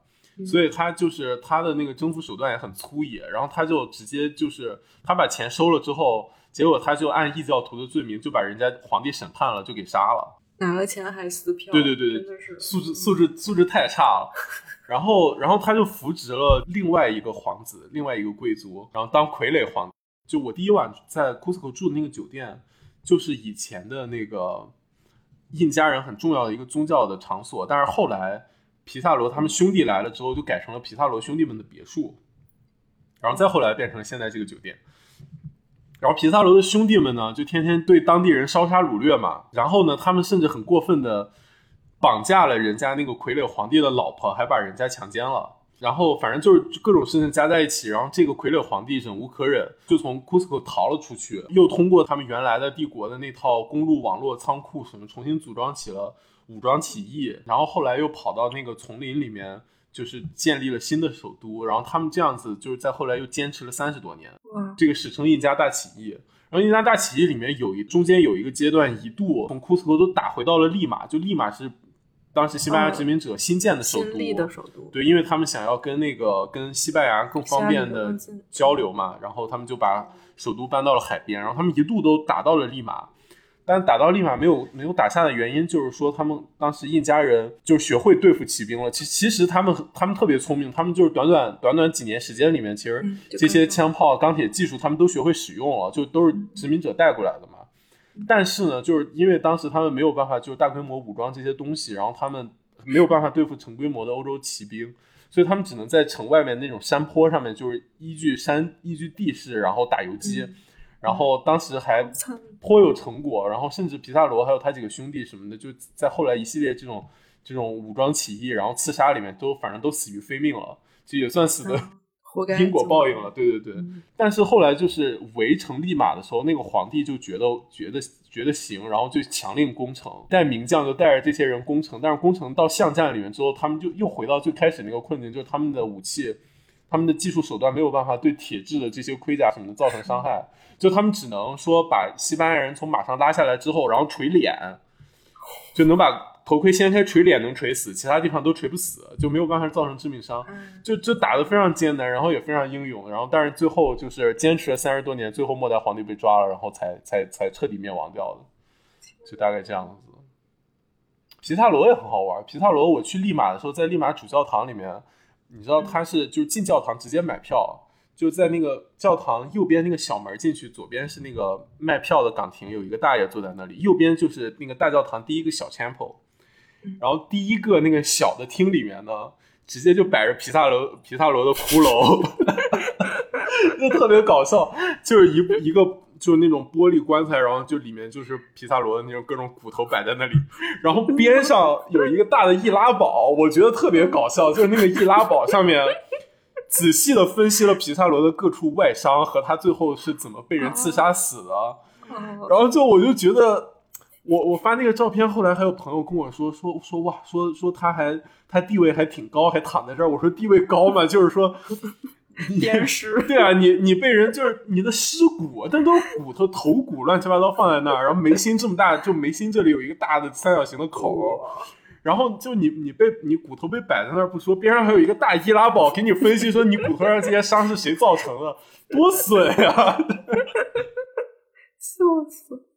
所以他就是他的那个征服手段也很粗野。然后他就直接就是他把钱收了之后，结果他就按异教徒的罪名就把人家皇帝审判了，就给杀了。拿了钱还撕票？对对对对，素质素质素质太差了。然后，然后他就扶植了另外一个皇子，另外一个贵族，然后当傀儡皇。就我第一晚在库斯科住的那个酒店，就是以前的那个印加人很重要的一个宗教的场所。但是后来皮萨罗他们兄弟来了之后，就改成了皮萨罗兄弟们的别墅。然后再后来变成了现在这个酒店。然后皮萨罗的兄弟们呢，就天天对当地人烧杀掳掠嘛。然后呢，他们甚至很过分的。绑架了人家那个傀儡皇帝的老婆，还把人家强奸了，然后反正就是各种事情加在一起，然后这个傀儡皇帝忍无可忍，就从库斯科逃了出去，又通过他们原来的帝国的那套公路网络仓库什么，重新组装起了武装起义，然后后来又跑到那个丛林里面，就是建立了新的首都，然后他们这样子就是在后来又坚持了三十多年，这个史称印加大起义。然后印加大起义里面有一中间有一个阶段，一度从库斯科都打回到了利马，就利马是。当时西班牙殖民者新建的首都，对，因为他们想要跟那个跟西班牙更方便的交流嘛，然后他们就把首都搬到了海边，然后他们一度都打到了利马，但打到利马没有没有打下的原因，就是说他们当时印加人就学会对付骑兵了。其其实他们他们特别聪明，他们就是短短短短几年时间里面，其实这些枪炮、钢铁技术他们都学会使用了，就都是殖民者带过来的嘛。但是呢，就是因为当时他们没有办法就是大规模武装这些东西，然后他们没有办法对付成规模的欧洲骑兵，所以他们只能在城外面那种山坡上面，就是依据山依据地势，然后打游击。然后当时还颇有成果，然后甚至皮萨罗还有他几个兄弟什么的，就在后来一系列这种这种武装起义，然后刺杀里面都反正都死于非命了，就也算死的因果报应了。对对对，但是后来就是围城立马的时候，那个皇帝就觉得觉得觉得行，然后就强令攻城，带名将就带着这些人攻城，但是攻城到巷战里面之后，他们就又回到最开始那个困境，就是他们的武器。他们的技术手段没有办法对铁质的这些盔甲什么的造成伤害，就他们只能说把西班牙人从马上拉下来之后，然后锤脸，就能把头盔掀开锤脸能锤死，其他地方都锤不死，就没有办法造成致命伤。就就打得非常艰难，然后也非常英勇，然后但是最后就是坚持了三十多年，最后末代皇帝被抓了，然后才才才彻底灭亡掉的，就大概这样子。皮萨罗也很好玩，皮萨罗我去利马的时候，在利马主教堂里面。你知道他是就是进教堂直接买票，就在那个教堂右边那个小门进去，左边是那个卖票的岗亭，有一个大爷坐在那里，右边就是那个大教堂第一个小 chapel，然后第一个那个小的厅里面呢，直接就摆着皮萨罗皮萨罗的骷髅，就特别搞笑，就是一一个。就是那种玻璃棺材，然后就里面就是皮萨罗的那种各种骨头摆在那里，然后边上有一个大的易拉宝，我觉得特别搞笑，就是那个易拉宝上面仔细的分析了皮萨罗的各处外伤和他最后是怎么被人刺杀死的，然后就我就觉得，我我发那个照片，后来还有朋友跟我说说说哇，说说他还他地位还挺高，还躺在这儿，我说地位高嘛，就是说。鞭尸，对啊，你你被人就是你的尸骨，但都是骨头头骨乱七八糟放在那儿，然后眉心这么大，就眉心这里有一个大的三角形的口，然后就你你被你骨头被摆在那儿不说，边上还有一个大易拉宝给你分析说你骨头上这些伤是谁造成的，多损呀！笑死！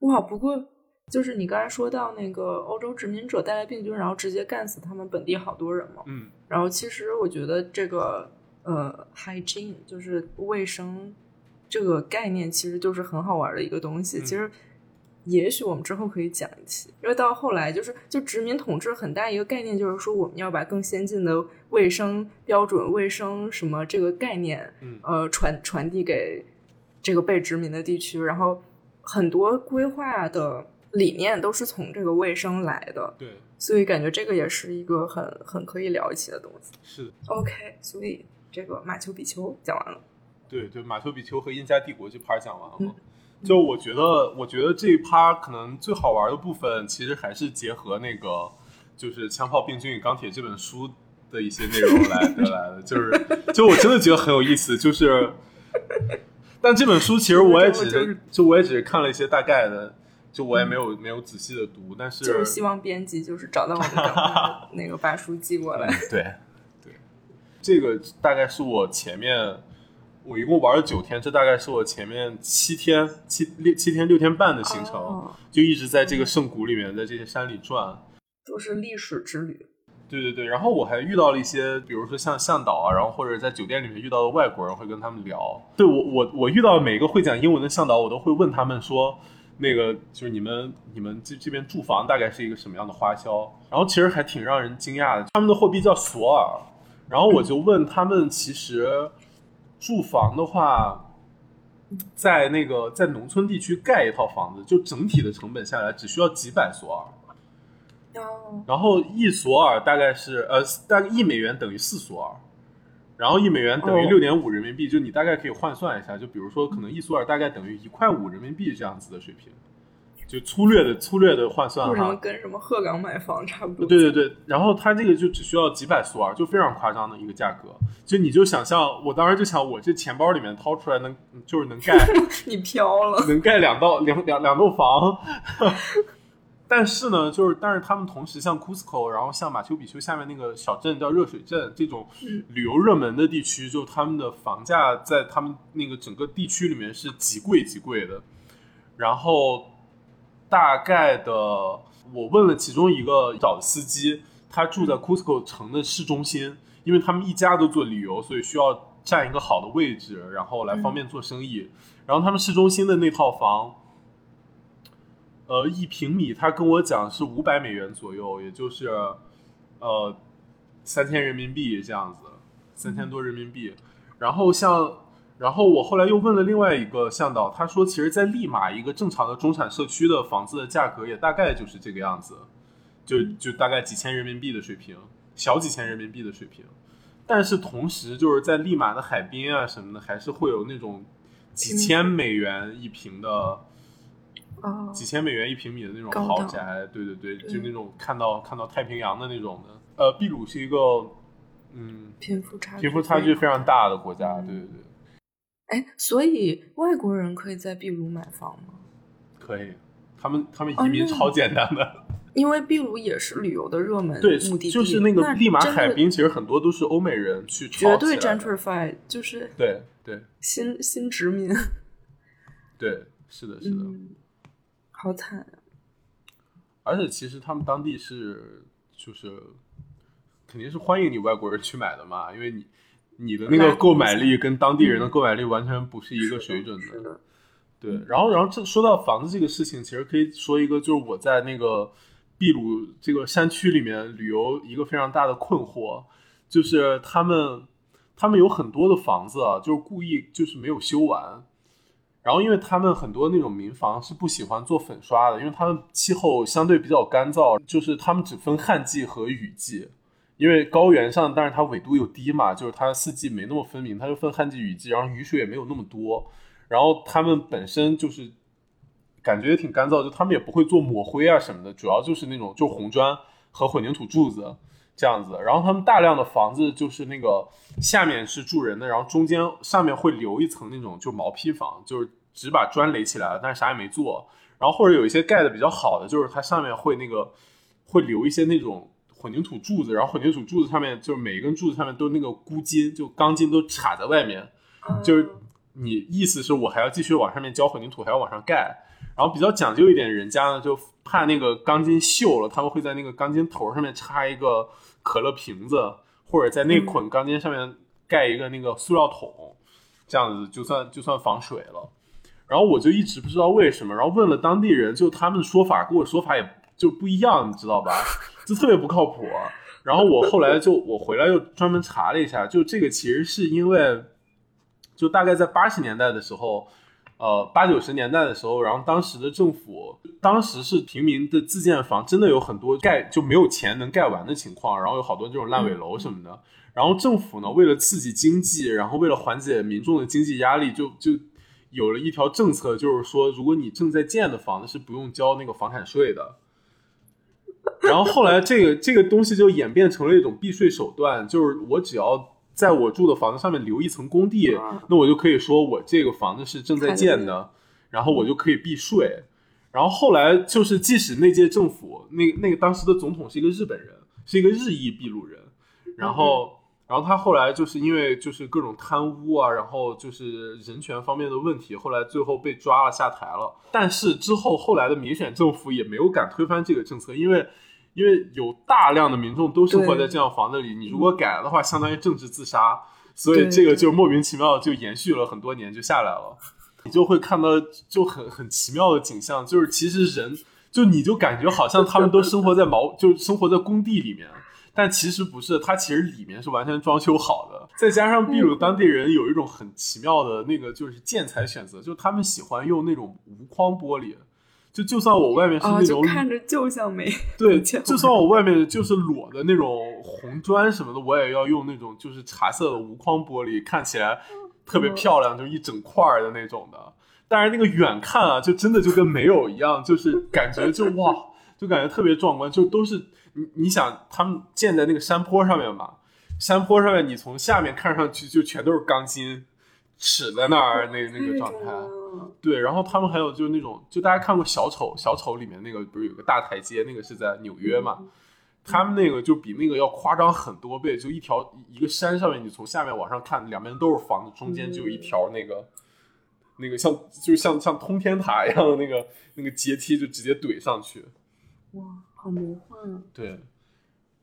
哇，不过就是你刚才说到那个欧洲殖民者带来病菌，然后直接干死他们本地好多人嘛，嗯，然后其实我觉得这个。呃，hygiene 就是卫生这个概念，其实就是很好玩的一个东西。其实，也许我们之后可以讲一期，因为到后来就是就殖民统治很大一个概念，就是说我们要把更先进的卫生标准、卫生什么这个概念，呃，传传递给这个被殖民的地区。然后很多规划的理念都是从这个卫生来的。对，所以感觉这个也是一个很很可以聊一起的东西。是的，OK，所以。这个马丘比丘讲完了，对对，马丘比丘和印加帝国这趴讲完了。就我觉得，我觉得这一趴可能最好玩的部分，其实还是结合那个，就是《枪炮、病菌与钢铁》这本书的一些内容来得 来的。就是，就我真的觉得很有意思。就是，但这本书其实我也只是，就我也只是看了一些大概的，就我也没有没有仔细的读。但是，就是希望编辑就是找到我的那个把书寄过来。对对。这个大概是我前面，我一共玩了九天，这大概是我前面七天七六七天六天半的行程，就一直在这个圣谷里面，在这些山里转，都是历史之旅。对对对，然后我还遇到了一些，比如说像向导啊，然后或者在酒店里面遇到的外国人，会跟他们聊。对我我我遇到每个会讲英文的向导，我都会问他们说，那个就是你们你们这这边住房大概是一个什么样的花销？然后其实还挺让人惊讶的，他们的货币叫索尔。然后我就问他们，其实住房的话，在那个在农村地区盖一套房子，就整体的成本下来只需要几百索尔。然后一索尔大概是呃，大概一美元等于四索尔，然后一美元等于六点五人民币，就你大概可以换算一下，就比如说可能一索尔大概等于一块五人民币这样子的水平。就粗略的粗略的换算哈，跟什么鹤岗买房差不多。对对对，然后它这个就只需要几百索尔，就非常夸张的一个价格。就你就想象，我当时就想，我这钱包里面掏出来能就是能盖，你飘了，能盖两道两两两栋房。但是呢，就是但是他们同时像 Cusco，然后像马丘比丘下面那个小镇叫热水镇这种旅游热门的地区，就他们的房价在他们那个整个地区里面是极贵极贵的，然后。大概的，我问了其中一个找的司机，他住在 Cusco 城的市中心，因为他们一家都做旅游，所以需要占一个好的位置，然后来方便做生意。然后他们市中心的那套房，呃，一平米他跟我讲是五百美元左右，也就是呃三千人民币这样子，三千多人民币。然后像。然后我后来又问了另外一个向导，他说，其实，在利马一个正常的中产社区的房子的价格也大概就是这个样子，就就大概几千人民币的水平，小几千人民币的水平。但是同时，就是在利马的海滨啊什么的，还是会有那种几千美元一平的，几千美元一平米的那种豪宅。对对对，就那种看到看到太平洋的那种的。呃，秘鲁是一个，嗯，贫富差贫富差距非常大的国家。对对对。哎，所以外国人可以在秘鲁买房吗？可以，他们他们移民超简单的，因为秘鲁也是旅游的热门对目的地，就是那个利马海滨，其实很多都是欧美人去，绝对 gentrify，就是对对新新殖民，对，是的，是的，好惨啊！而且其实他们当地是就是肯定是欢迎你外国人去买的嘛，因为你。你的那个购买力跟当地人的购买力完全不是一个水准的，对。然后，然后这说到房子这个事情，其实可以说一个，就是我在那个秘鲁这个山区里面旅游一个非常大的困惑，就是他们他们有很多的房子啊，就是故意就是没有修完。然后，因为他们很多那种民房是不喜欢做粉刷的，因为他们气候相对比较干燥，就是他们只分旱季和雨季。因为高原上，但是它纬度又低嘛，就是它四季没那么分明，它就分旱季、雨季，然后雨水也没有那么多，然后他们本身就是感觉也挺干燥，就他们也不会做抹灰啊什么的，主要就是那种就红砖和混凝土柱子这样子，然后他们大量的房子就是那个下面是住人的，然后中间上面会留一层那种就毛坯房，就是只把砖垒起来了，但是啥也没做，然后或者有一些盖的比较好的，就是它上面会那个会留一些那种。混凝土柱子，然后混凝土柱子上面就是每一根柱子上面都那个箍筋，就钢筋都插在外面，就是你意思是我还要继续往上面浇混凝土，还要往上盖。然后比较讲究一点人家呢，就怕那个钢筋锈了，他们会在那个钢筋头上面插一个可乐瓶子，或者在那捆钢筋上面盖一个那个塑料桶，这样子就算就算防水了。然后我就一直不知道为什么，然后问了当地人，就他们的说法跟我说法也就不一样，你知道吧？就特别不靠谱，然后我后来就我回来又专门查了一下，就这个其实是因为，就大概在八十年代的时候，呃八九十年代的时候，然后当时的政府，当时是平民的自建房真的有很多盖就没有钱能盖完的情况，然后有好多这种烂尾楼什么的，然后政府呢为了刺激经济，然后为了缓解民众的经济压力，就就有了一条政策，就是说如果你正在建的房子是不用交那个房产税的。然后后来，这个这个东西就演变成了一种避税手段，就是我只要在我住的房子上面留一层工地，那我就可以说我这个房子是正在建的，然后我就可以避税。然后后来就是，即使那届政府那那个当时的总统是一个日本人，是一个日裔秘鲁人，然后。然后他后来就是因为就是各种贪污啊，然后就是人权方面的问题，后来最后被抓了下台了。但是之后后来的民选政府也没有敢推翻这个政策，因为因为有大量的民众都生活在这样房子里，你如果改了的话，相当于政治自杀，所以这个就莫名其妙就延续了很多年就下来了。你就会看到就很很奇妙的景象，就是其实人就你就感觉好像他们都生活在毛就生活在工地里面。但其实不是，它其实里面是完全装修好的。再加上秘鲁当地人有一种很奇妙的那个，就是建材选择，就他们喜欢用那种无框玻璃。就就算我外面是那种看着就像没对，就算我外面就是裸的那种红砖什么的，我也要用那种就是茶色的无框玻璃，看起来特别漂亮，就一整块的那种的。但是那个远看啊，就真的就跟没有一样，就是感觉就哇，就感觉特别壮观，就都是。你你想，他们建在那个山坡上面嘛？山坡上面，你从下面看上去就全都是钢筋，尺在那儿，那那个状态。对，然后他们还有就是那种，就大家看过小丑，小丑里面那个不是有个大台阶，那个是在纽约嘛？他们那个就比那个要夸张很多倍，就一条一个山上面，你从下面往上看，两边都是房子，中间就有一条那个那个像就是像像通天塔一样的那个那个阶梯，就直接怼上去。哇，好魔幻啊！对，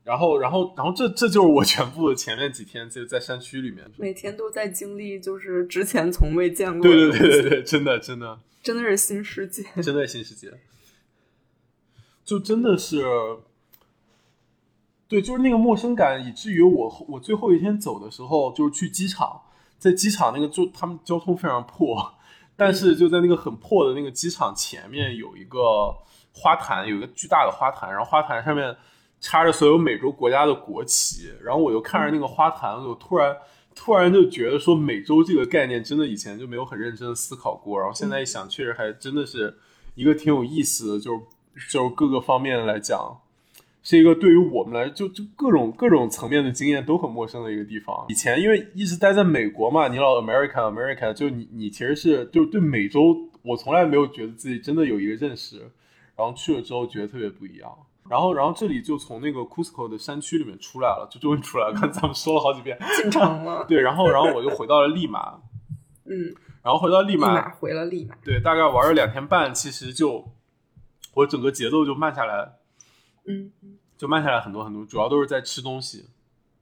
然后然后然后这这就是我全部的前面几天就在山区里面，每天都在经历就是之前从未见过。对对对对对，真的真的真的是新世界，真的新世界，就真的是。对，就是那个陌生感，以至于我我最后一天走的时候，就是去机场，在机场那个就他们交通非常破，但是就在那个很破的那个机场前面有一个花坛，有一个巨大的花坛，然后花坛上面插着所有美洲国家的国旗，然后我就看着那个花坛，我突然突然就觉得说美洲这个概念真的以前就没有很认真的思考过，然后现在一想，确实还真的是一个挺有意思的，就是就是各个方面来讲。是一个对于我们来就就各种各种层面的经验都很陌生的一个地方。以前因为一直待在美国嘛，你老 America America，就你你其实是就对美洲，我从来没有觉得自己真的有一个认识，然后去了之后觉得特别不一样。然后然后这里就从那个 Cusco 的山区里面出来了，就终于出来了。刚才咱们说了好几遍，进城了。对，然后然后我就回到了利马，嗯，然后回到利马，回了利马。对，大概玩了两天半，其实就我整个节奏就慢下来，嗯。就慢下来很多很多，主要都是在吃东西。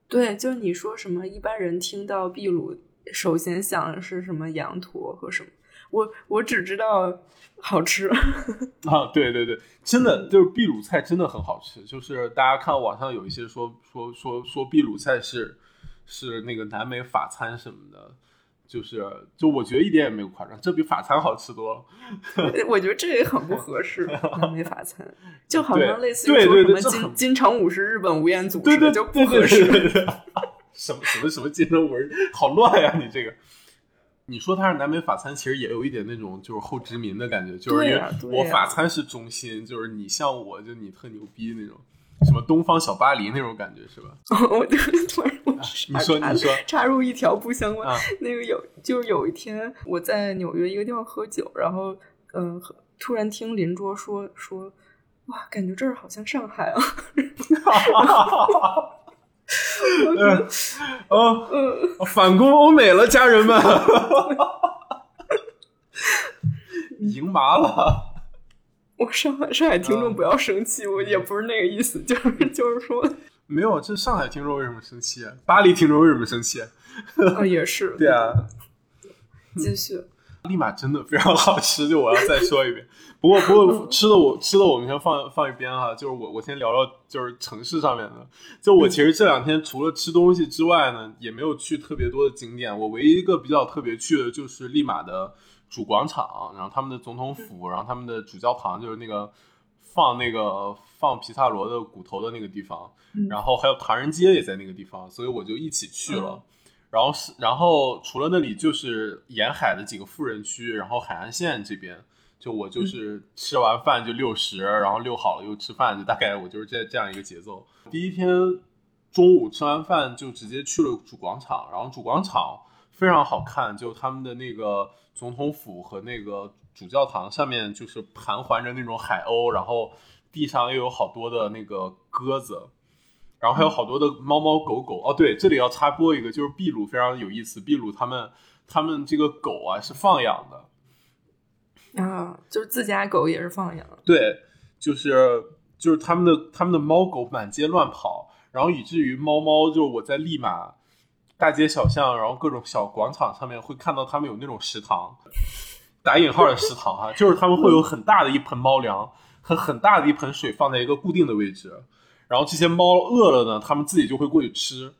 对，就你说什么，一般人听到秘鲁，首先想的是什么羊驼和什么？我我只知道好吃 啊！对对对，真的就是秘鲁菜真的很好吃。就是大家看网上有一些说说说说秘鲁菜是是那个南美法餐什么的。就是，就我觉得一点也没有夸张，这比法餐好吃多了。我觉得这也很不合适，南美法餐 就好像类似于说什么金金城武是日本吴彦祖，对对就不合适。什么什么什么金城武，好乱呀！你这个，你说它是南美法餐，其实也有一点那种就是后殖民的感觉，就是因为我法餐是中心，就是你像我就你特牛逼那种。什么东方小巴黎那种感觉是吧？我就突然我你说你说插入一条不相关，那个有就是有一天我在纽约一个地方喝酒，然后嗯，突然听邻桌说说哇，感觉这儿好像上海啊！嗯 嗯，反攻欧美了，家人们，赢麻了。我上海上海听众不要生气，我也不是那个意思，就是就是说，没有，这上海听众为什么生气？巴黎听众为什么生气？啊，也是，对啊，继续，立马真的非常好吃，就我要再说一遍。不过不过吃的我吃的我们先放放一边哈，就是我我先聊聊就是城市上面的。就我其实这两天除了吃东西之外呢，也没有去特别多的景点。我唯一一个比较特别去的就是立马的。主广场，然后他们的总统府，然后他们的主教堂，就是那个放那个放皮萨罗的骨头的那个地方，然后还有唐人街也在那个地方，所以我就一起去了。然后是，然后除了那里就是沿海的几个富人区，然后海岸线这边，就我就是吃完饭就遛食，然后遛好了又吃饭，就大概我就是这这样一个节奏。第一天中午吃完饭就直接去了主广场，然后主广场非常好看，就他们的那个。总统府和那个主教堂上面就是盘桓着那种海鸥，然后地上又有好多的那个鸽子，然后还有好多的猫猫狗狗。哦，对，这里要插播一个，就是秘鲁非常有意思，秘鲁他们他们这个狗啊是放养的啊，就是自家狗也是放养。对，就是就是他们的他们的猫狗满街乱跑，然后以至于猫猫就是我在利马。大街小巷，然后各种小广场上面会看到他们有那种食堂，打引号的食堂哈，就是他们会有很大的一盆猫粮和很大的一盆水放在一个固定的位置，然后这些猫饿了呢，它们自己就会过去吃，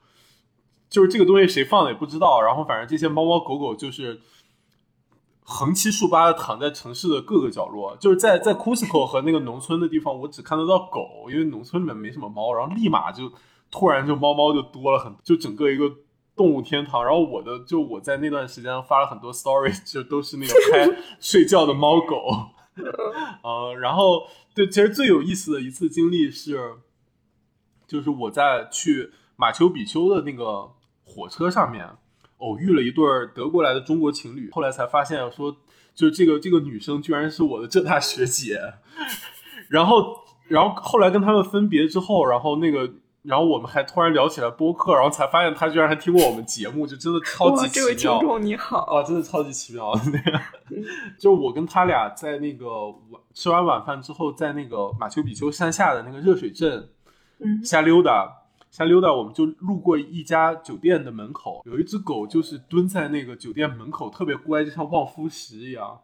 就是这个东西谁放的也不知道，然后反正这些猫猫狗狗就是横七竖八的躺在城市的各个角落，就是在在 Cusco 和那个农村的地方，我只看得到狗，因为农村里面没什么猫，然后立马就突然就猫猫就多了很，就整个一个。动物天堂，然后我的就我在那段时间发了很多 story，就都是那个拍睡觉的猫狗，呃，然后对，其实最有意思的一次经历是，就是我在去马丘比丘的那个火车上面偶遇了一对德国来的中国情侣，后来才发现说，就这个这个女生居然是我的浙大学姐，然后然后后来跟他们分别之后，然后那个。然后我们还突然聊起来播客，然后才发现他居然还听过我们节目，就真的超级奇妙。这位听众你好，哇，真的超级奇妙。就我跟他俩在那个晚吃完晚饭之后，在那个马丘比丘山下的那个热水镇，嗯，瞎溜达。瞎溜达，我们就路过一家酒店的门口，有一只狗就是蹲在那个酒店门口，特别乖，就像望夫石一样，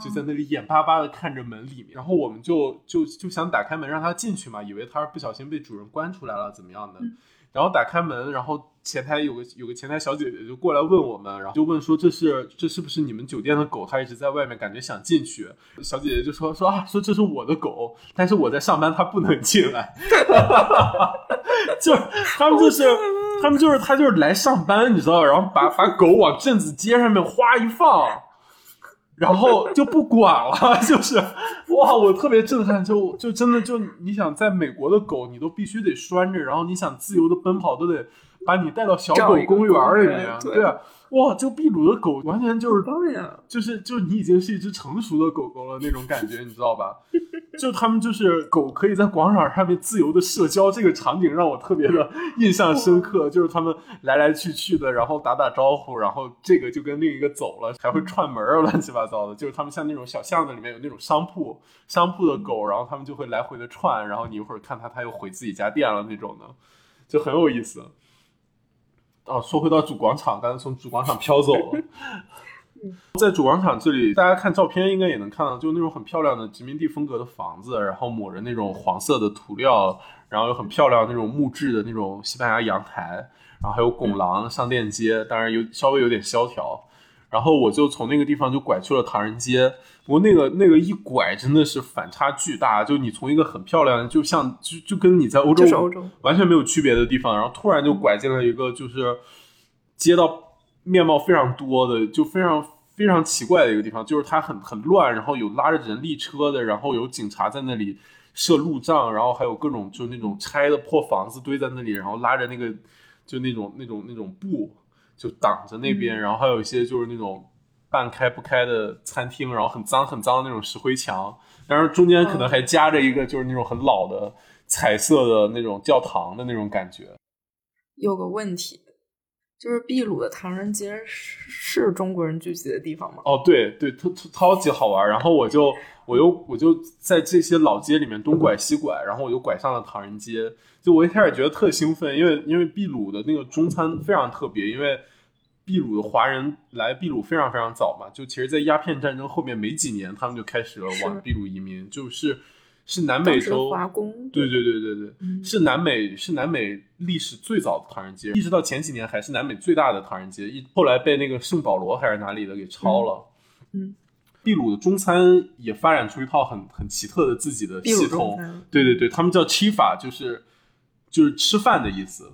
就在那里眼巴巴的看着门里面。然后我们就就就想打开门让它进去嘛，以为它是不小心被主人关出来了怎么样的。然后打开门，然后前台有个有个前台小姐姐就过来问我们，然后就问说这是这是不是你们酒店的狗？它一直在外面，感觉想进去。小姐姐就说说啊，说这是我的狗，但是我在上班，它不能进来。就他们就是他们就是他就是来上班，你知道，然后把把狗往镇子街上面哗一放，然后就不管了，就是 哇，我特别震撼，就就真的就你想在美国的狗，你都必须得拴着，然后你想自由的奔跑，都得把你带到小狗公园里面，对啊。哇，就秘鲁的狗完全就是，就是就是你已经是一只成熟的狗狗了那种感觉，你知道吧？就他们就是狗可以在广场上面自由的社交，这个场景让我特别的印象深刻。就是他们来来去去的，然后打打招呼，然后这个就跟另一个走了，还会串门儿，乱七八糟的。就是他们像那种小巷子里面有那种商铺，商铺的狗，然后他们就会来回的串，然后你一会儿看它，它又回自己家店了那种的，就很有意思。哦，说回到主广场，刚才从主广场飘走了。在主广场这里，大家看照片应该也能看到，就那种很漂亮的殖民地风格的房子，然后抹着那种黄色的涂料，然后有很漂亮那种木质的那种西班牙阳台，然后还有拱廊、上链街，当然有稍微有点萧条。然后我就从那个地方就拐去了唐人街，不过那个那个一拐真的是反差巨大，就你从一个很漂亮，就像就就跟你在欧洲完全没有区别的地方，然后突然就拐进了一个就是街道面貌非常多的，就非常非常奇怪的一个地方，就是它很很乱，然后有拉着人力车的，然后有警察在那里设路障，然后还有各种就那种拆的破房子堆在那里，然后拉着那个就那种那种那种布。就挡着那边，然后还有一些就是那种半开不开的餐厅，然后很脏很脏的那种石灰墙，但是中间可能还夹着一个就是那种很老的彩色的那种教堂的那种感觉。有个问题，就是秘鲁的唐人街是是中国人聚集的地方吗？哦，对对，超超级好玩。然后我就我又我就在这些老街里面东拐西拐，然后我就拐上了唐人街。就我一开始觉得特兴奋，因为因为秘鲁的那个中餐非常特别，因为秘鲁的华人来秘鲁非常非常早嘛，就其实，在鸦片战争后面没几年，他们就开始了往秘鲁移民，就是是南美洲华工，对对对对对，是南美是南美历史最早的唐人街，一直到前几年还是南美最大的唐人街，一后来被那个圣保罗还是哪里的给抄了，嗯，秘鲁的中餐也发展出一套很很奇特的自己的系统，对对对，他们叫 chifa，，就是。就是吃饭的意思，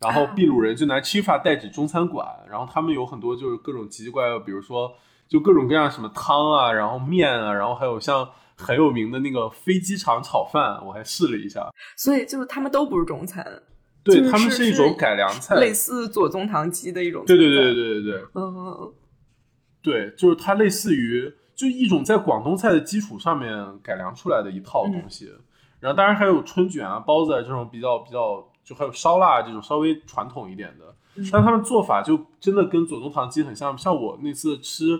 然后秘鲁人就拿 chifa 代指中餐馆，然后他们有很多就是各种奇奇怪怪，比如说就各种各样什么汤啊，然后面啊，然后还有像很有名的那个飞机场炒饭，我还试了一下。所以就是他们都不是中餐，对他们是一种改良菜，类似左宗棠鸡的一种。对对对对对对对，嗯，对，就是它类似于就一种在广东菜的基础上面改良出来的一套东西。然后当然还有春卷啊、包子啊这种比较比较，就还有烧腊这种稍微传统一点的，但他们做法就真的跟左宗棠鸡很像。像我那次吃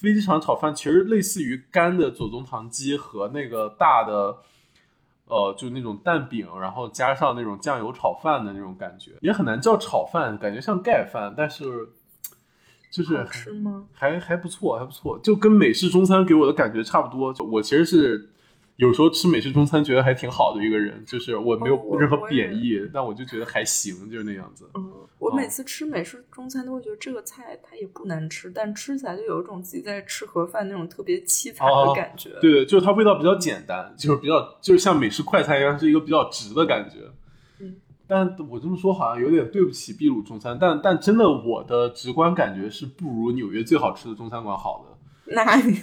飞机场炒饭，其实类似于干的左宗棠鸡和那个大的，呃，就那种蛋饼，然后加上那种酱油炒饭的那种感觉，也很难叫炒饭，感觉像盖饭，但是就是吃吗？还还不错，还不错，就跟美式中餐给我的感觉差不多。我其实是。有时候吃美式中餐觉得还挺好的一个人，就是我没有任何贬义，但我就觉得还行，就是那样子。嗯，我每次吃美式中餐都会觉得这个菜它也不难吃，但吃起来就有一种自己在吃盒饭那种特别凄惨的感觉。对对，就是它味道比较简单，就是比较就是像美式快餐一样，是一个比较直的感觉。嗯，但我这么说好像有点对不起秘鲁中餐，但但真的我的直观感觉是不如纽约最好吃的中餐馆好的。那你，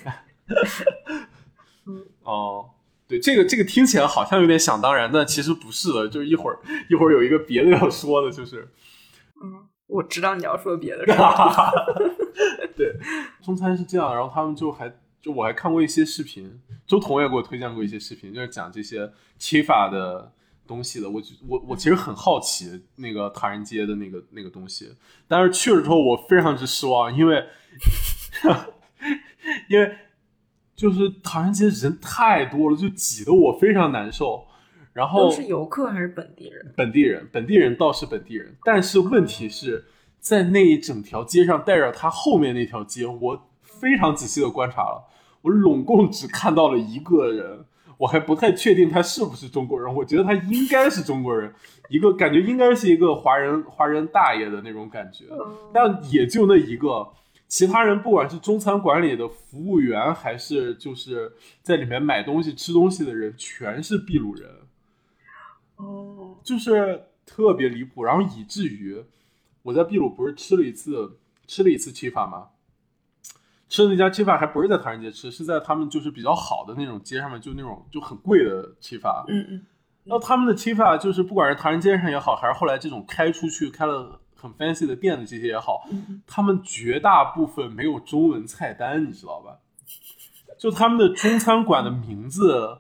嗯哦。对这个这个听起来好像有点想当然，但其实不是的。就是一会儿一会儿有一个别的要说的，就是，嗯，我知道你要说别的。对，中餐是这样，然后他们就还就我还看过一些视频，周彤也给我推荐过一些视频，就是讲这些切法的东西的。我我我其实很好奇那个唐人街的那个那个东西，但是去了之后我非常之失望，因为 因为就是唐人街人太多了，就挤得我非常难受。然后都是游客还是本地人？本地人，本地人倒是本地人，但是问题是在那一整条街上，带着他后面那条街，我非常仔细的观察了，我拢共只看到了一个人，我还不太确定他是不是中国人，我觉得他应该是中国人，一个感觉应该是一个华人华人大爷的那种感觉，但也就那一个。其他人不管是中餐馆里的服务员，还是就是在里面买东西、吃东西的人，全是秘鲁人。哦，就是特别离谱，然后以至于我在秘鲁不是吃了一次吃了一次吃法吗？吃的那家吃法还不是在唐人街吃，是在他们就是比较好的那种街上面，就那种就很贵的吃法。嗯嗯。然后他们的吃法就是不管是唐人街上也好，还是后来这种开出去开了很 fancy 的店的这些也好，他们绝大部分没有中文菜单，你知道吧？就他们的中餐馆的名字。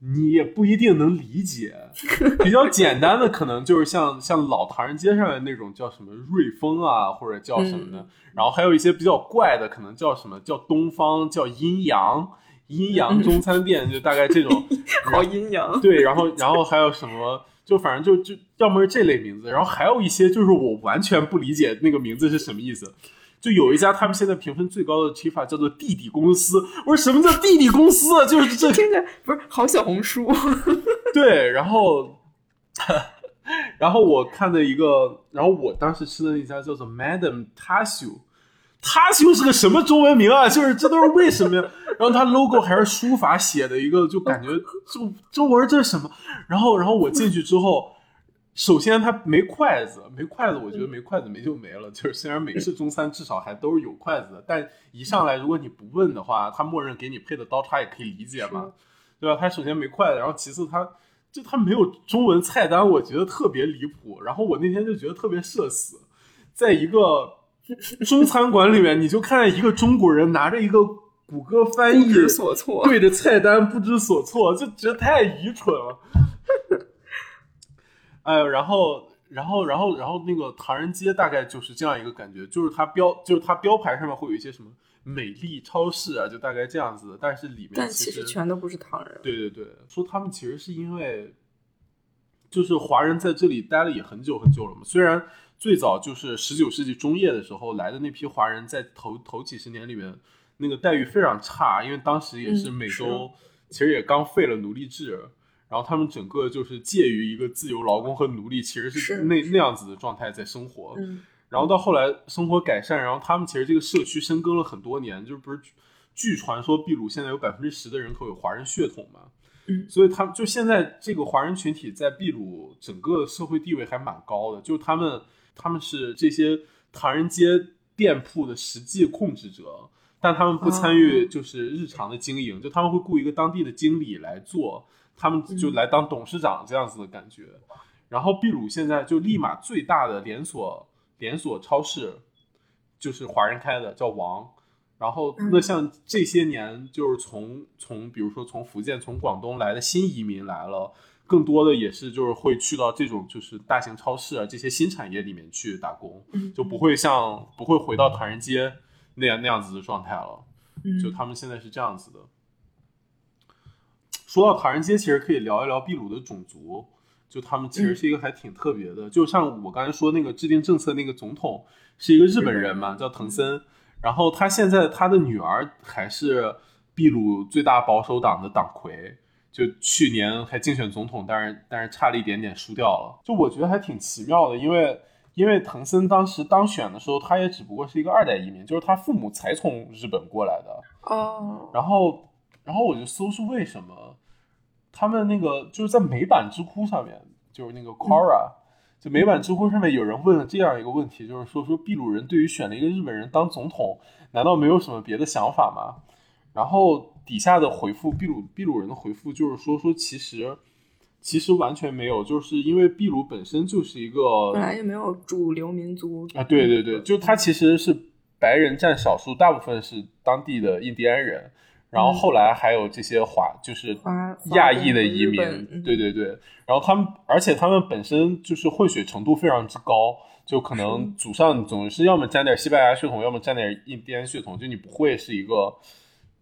你也不一定能理解，比较简单的可能就是像像老唐人街上的那种叫什么瑞丰啊，或者叫什么的，然后还有一些比较怪的，可能叫什么叫东方，叫阴阳阴阳中餐店，就大概这种，好阴阳。对，然后然后还有什么，就反正就就要么是这类名字，然后还有一些就是我完全不理解那个名字是什么意思。就有一家他们现在评分最高的 Tifa 叫做弟弟公司，我说什么叫弟弟公司啊？就是这听着不是好小红书。对，然后，然后我看的一个，然后我当时吃的那家叫做 Madam 他就是个什么中文名啊？就是这都是为什么呀？然后他 logo 还是书法写的一个，就感觉就中文这是什么？然后，然后我进去之后。首先，他没筷子，没筷子，我觉得没筷子没就没了。就是虽然美式中餐至少还都是有筷子的，但一上来如果你不问的话，他默认给你配的刀叉也可以理解嘛，对吧？他首先没筷子，然后其次他就他没有中文菜单，我觉得特别离谱。然后我那天就觉得特别社死，在一个 中餐馆里面，你就看见一个中国人拿着一个谷歌翻译，不知所措，对着菜单不知所措，就觉得太愚蠢了。哎，然后，然后，然后，然后那个唐人街大概就是这样一个感觉，就是它标，就是它标牌上面会有一些什么美丽超市啊，就大概这样子。但是里面但其实全都不是唐人。对对对，说他们其实是因为，就是华人在这里待了也很久很久了嘛。虽然最早就是十九世纪中叶的时候来的那批华人，在头头几十年里面那个待遇非常差，因为当时也是美洲其实也刚废了奴隶制。然后他们整个就是介于一个自由劳工和奴隶，其实是那那样子的状态在生活。嗯，然后到后来生活改善，然后他们其实这个社区深耕了很多年，就是不是据传说秘鲁现在有百分之十的人口有华人血统嘛？嗯，所以他们就现在这个华人群体在秘鲁整个社会地位还蛮高的，就他们他们是这些唐人街店铺的实际控制者，但他们不参与就是日常的经营，就他们会雇一个当地的经理来做。他们就来当董事长这样子的感觉，然后秘鲁现在就立马最大的连锁连锁超市就是华人开的，叫王。然后那像这些年就是从从比如说从福建从广东来的新移民来了，更多的也是就是会去到这种就是大型超市啊这些新产业里面去打工，就不会像不会回到唐人街那样那样子的状态了。就他们现在是这样子的。说到唐人街，其实可以聊一聊秘鲁的种族，就他们其实是一个还挺特别的。就像我刚才说那个制定政策那个总统是一个日本人嘛，叫藤森。然后他现在他的女儿还是秘鲁最大保守党的党魁，就去年还竞选总统，但是但是差了一点点输掉了。就我觉得还挺奇妙的，因为因为藤森当时当选的时候，他也只不过是一个二代移民，就是他父母才从日本过来的。哦，然后然后我就搜是为什么。他们那个就是在美版知乎上面，就是那个 Quora，就美版知乎上面有人问了这样一个问题，就是说说秘鲁人对于选了一个日本人当总统，难道没有什么别的想法吗？然后底下的回复，秘鲁秘鲁人的回复就是说说其实其实完全没有，就是因为秘鲁本身就是一个本来也没有主流民族啊，对对对，就他其实是白人占少数，大部分是当地的印第安人。然后后来还有这些华，就是亚裔的移民，对对对。然后他们，而且他们本身就是混血程度非常之高，就可能祖上总是要么沾点西班牙血统，要么沾点印第安血统，就你不会是一个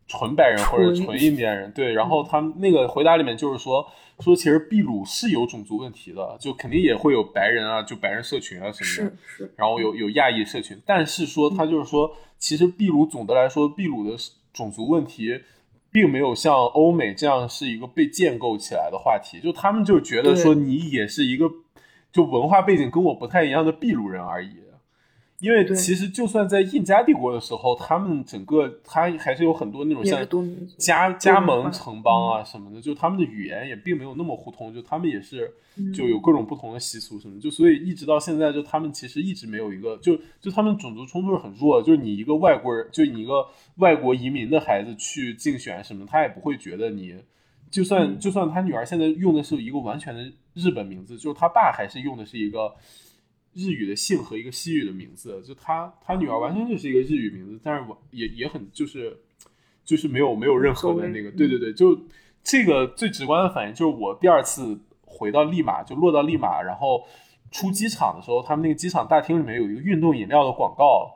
纯白人或者纯印第安人。对，然后他们那个回答里面就是说，说其实秘鲁是有种族问题的，就肯定也会有白人啊，就白人社群啊什么的。然后有有亚裔社群，但是说他就是说，其实秘鲁总的来说，秘鲁的种族问题。并没有像欧美这样是一个被建构起来的话题，就他们就觉得说你也是一个，就文化背景跟我不太一样的秘鲁人而已。因为其实就算在印加帝国的时候，他们整个他还是有很多那种像加加盟城邦啊什么的，就他们的语言也并没有那么互通，就他们也是就有各种不同的习俗什么，就所以一直到现在，就他们其实一直没有一个，就就他们种族冲突是很弱，就是你一个外国人，就你一个外国移民的孩子去竞选什么，他也不会觉得你，就算就算他女儿现在用的是一个完全的日本名字，就是他爸还是用的是一个。日语的姓和一个西语的名字，就他他女儿完全就是一个日语名字，但是也也很就是就是没有没有任何的那个，对对对，就这个最直观的反应就是我第二次回到利马就落到利马，然后出机场的时候，他们那个机场大厅里面有一个运动饮料的广告，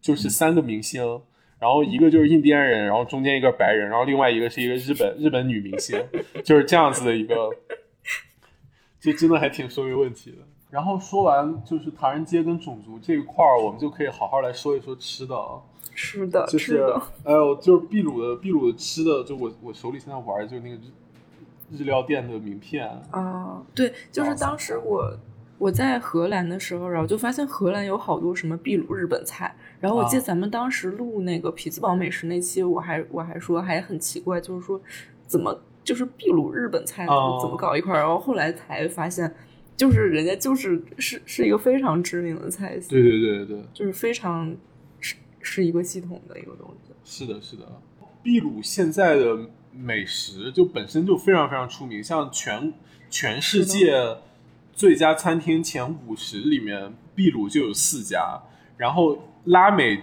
就是三个明星，然后一个就是印第安人，然后中间一个白人，然后另外一个是一个日本日本女明星，就是这样子的一个，就真的还挺说明问题的。然后说完就是唐人街跟种族这一块儿，我们就可以好好来说一说吃的。吃的，就是，哎呦，就是秘鲁的秘鲁的吃的，就我我手里现在玩的就是那个日日料店的名片。啊，对，就是当时我我在荷兰的时候，然后就发现荷兰有好多什么秘鲁日本菜。然后我记得咱们当时录那个匹兹堡美食那期，我还我还说还很奇怪，就是说怎么就是秘鲁日本菜怎么搞一块儿？然后后来才发现。就是人家就是是是一个非常知名的菜系，对对对对，就是非常是是一个系统的一个东西。是的，是的。秘鲁现在的美食就本身就非常非常出名，像全全世界最佳餐厅前五十里面，秘鲁就有四家，然后拉美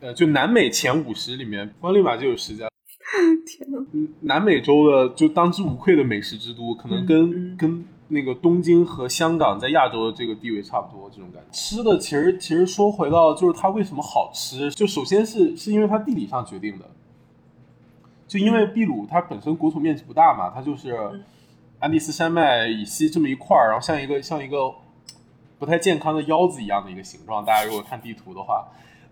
呃就南美前五十里面，光利马就有十家。天呐，南美洲的就当之无愧的美食之都，可能跟跟。那个东京和香港在亚洲的这个地位差不多，这种感觉。吃的其实其实说回到就是它为什么好吃，就首先是是因为它地理上决定的，就因为秘鲁它本身国土面积不大嘛，它就是安第斯山脉以西这么一块儿，然后像一个像一个不太健康的腰子一样的一个形状。大家如果看地图的话，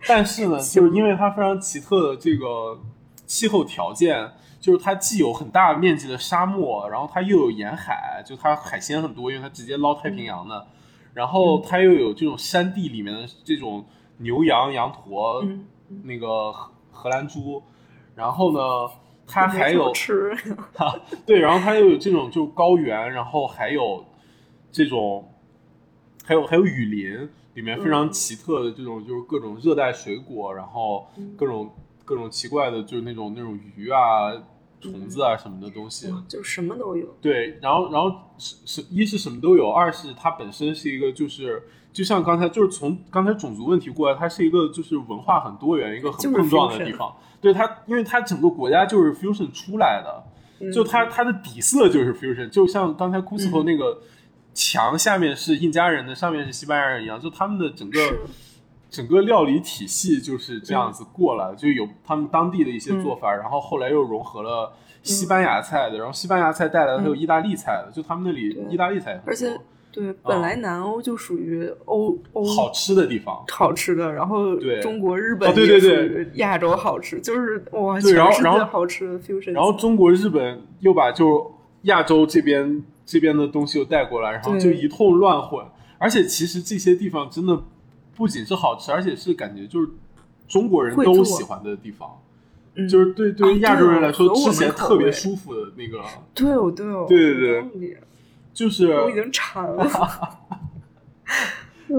但是呢，就是因为它非常奇特的这个气候条件。就是它既有很大面积的沙漠，然后它又有沿海，就它海鲜很多，因为它直接捞太平洋的。然后它又有这种山地里面的这种牛羊羊驼，那个荷兰猪。然后呢，它还有吃，对，然后它又有这种就高原，然后还有这种，还有还有雨林里面非常奇特的这种，就是各种热带水果，然后各种各种奇怪的，就是那种那种鱼啊。虫子啊什么的东西，就什么都有。对，然后然后是是一是什么都有，二是它本身是一个就是就像刚才就是从刚才种族问题过来，它是一个就是文化很多元一个很碰撞的地方。对它，因为它整个国家就是 fusion 出来的，就它它的底色就是 fusion，就像刚才 Cusco 那个墙下面是印加人的，上面是西班牙人一样，就他们的整个。整个料理体系就是这样子过来，就有他们当地的一些做法，然后后来又融合了西班牙菜的，然后西班牙菜带来的还有意大利菜的，就他们那里意大利菜而且对，本来南欧就属于欧欧好吃的地方，好吃的，然后对。中国日本对对对。亚洲好吃，就是哇，对，然后然后好吃的 fusion，然后中国日本又把就亚洲这边这边的东西又带过来，然后就一通乱混，而且其实这些地方真的。不仅是好吃，而且是感觉就是中国人都喜欢的地方，就是对对于亚洲人来说吃起来特别舒服的那个。对哦，对哦，对对对，就是我已经馋了。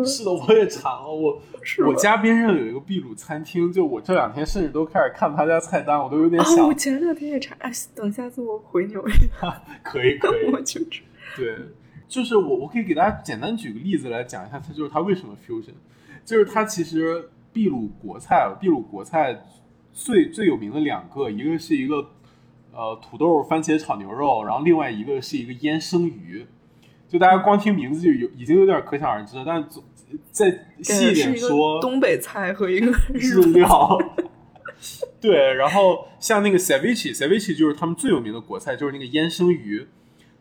是的，我也馋了。我 我家边上有一个秘鲁餐厅，就我这两天甚至都开始看他家菜单，我都有点想。我前两天也馋，哎等下次我回纽约，可以可以，我去吃。对，就是我我可以给大家简单举个例子来讲一下，它就是它为什么 fusion。就是它其实秘鲁国菜，秘鲁国菜最最有名的两个，一个是一个呃土豆番茄炒牛肉，然后另外一个是一个腌生鱼。就大家光听名字就有已经有点可想而知了，但是再细一点说，东北菜和一个日料。对，然后像那个 ceviche，ceviche 就是他们最有名的国菜，就是那个腌生鱼。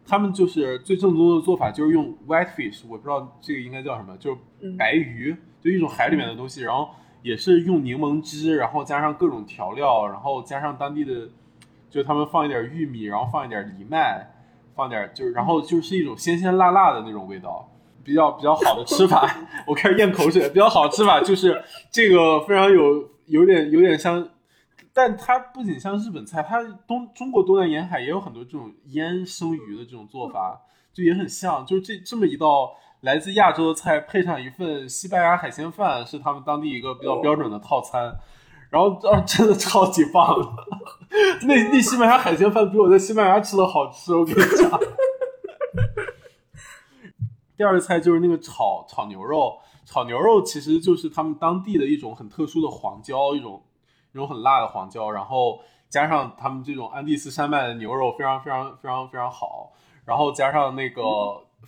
他们就是最正宗的做法，就是用 white fish，我不知道这个应该叫什么，就是白鱼，就一种海里面的东西。然后也是用柠檬汁，然后加上各种调料，然后加上当地的，就他们放一点玉米，然后放一点藜麦，放点就是，然后就是一种鲜鲜辣辣的那种味道，比较比较好的吃法。我开始咽口水，比较好的吃法就是这个非常有有点有点像。但它不仅像日本菜，它东中国东南沿海也有很多这种腌生鱼的这种做法，就也很像。就是这这么一道来自亚洲的菜，配上一份西班牙海鲜饭，是他们当地一个比较标准的套餐。然后啊，真的超级棒！那那西班牙海鲜饭比我在西班牙吃的好吃，我跟你讲。第二个菜就是那个炒炒牛肉，炒牛肉其实就是他们当地的一种很特殊的黄椒，一种。一种很辣的黄椒，然后加上他们这种安第斯山脉的牛肉，非常非常非常非常好。然后加上那个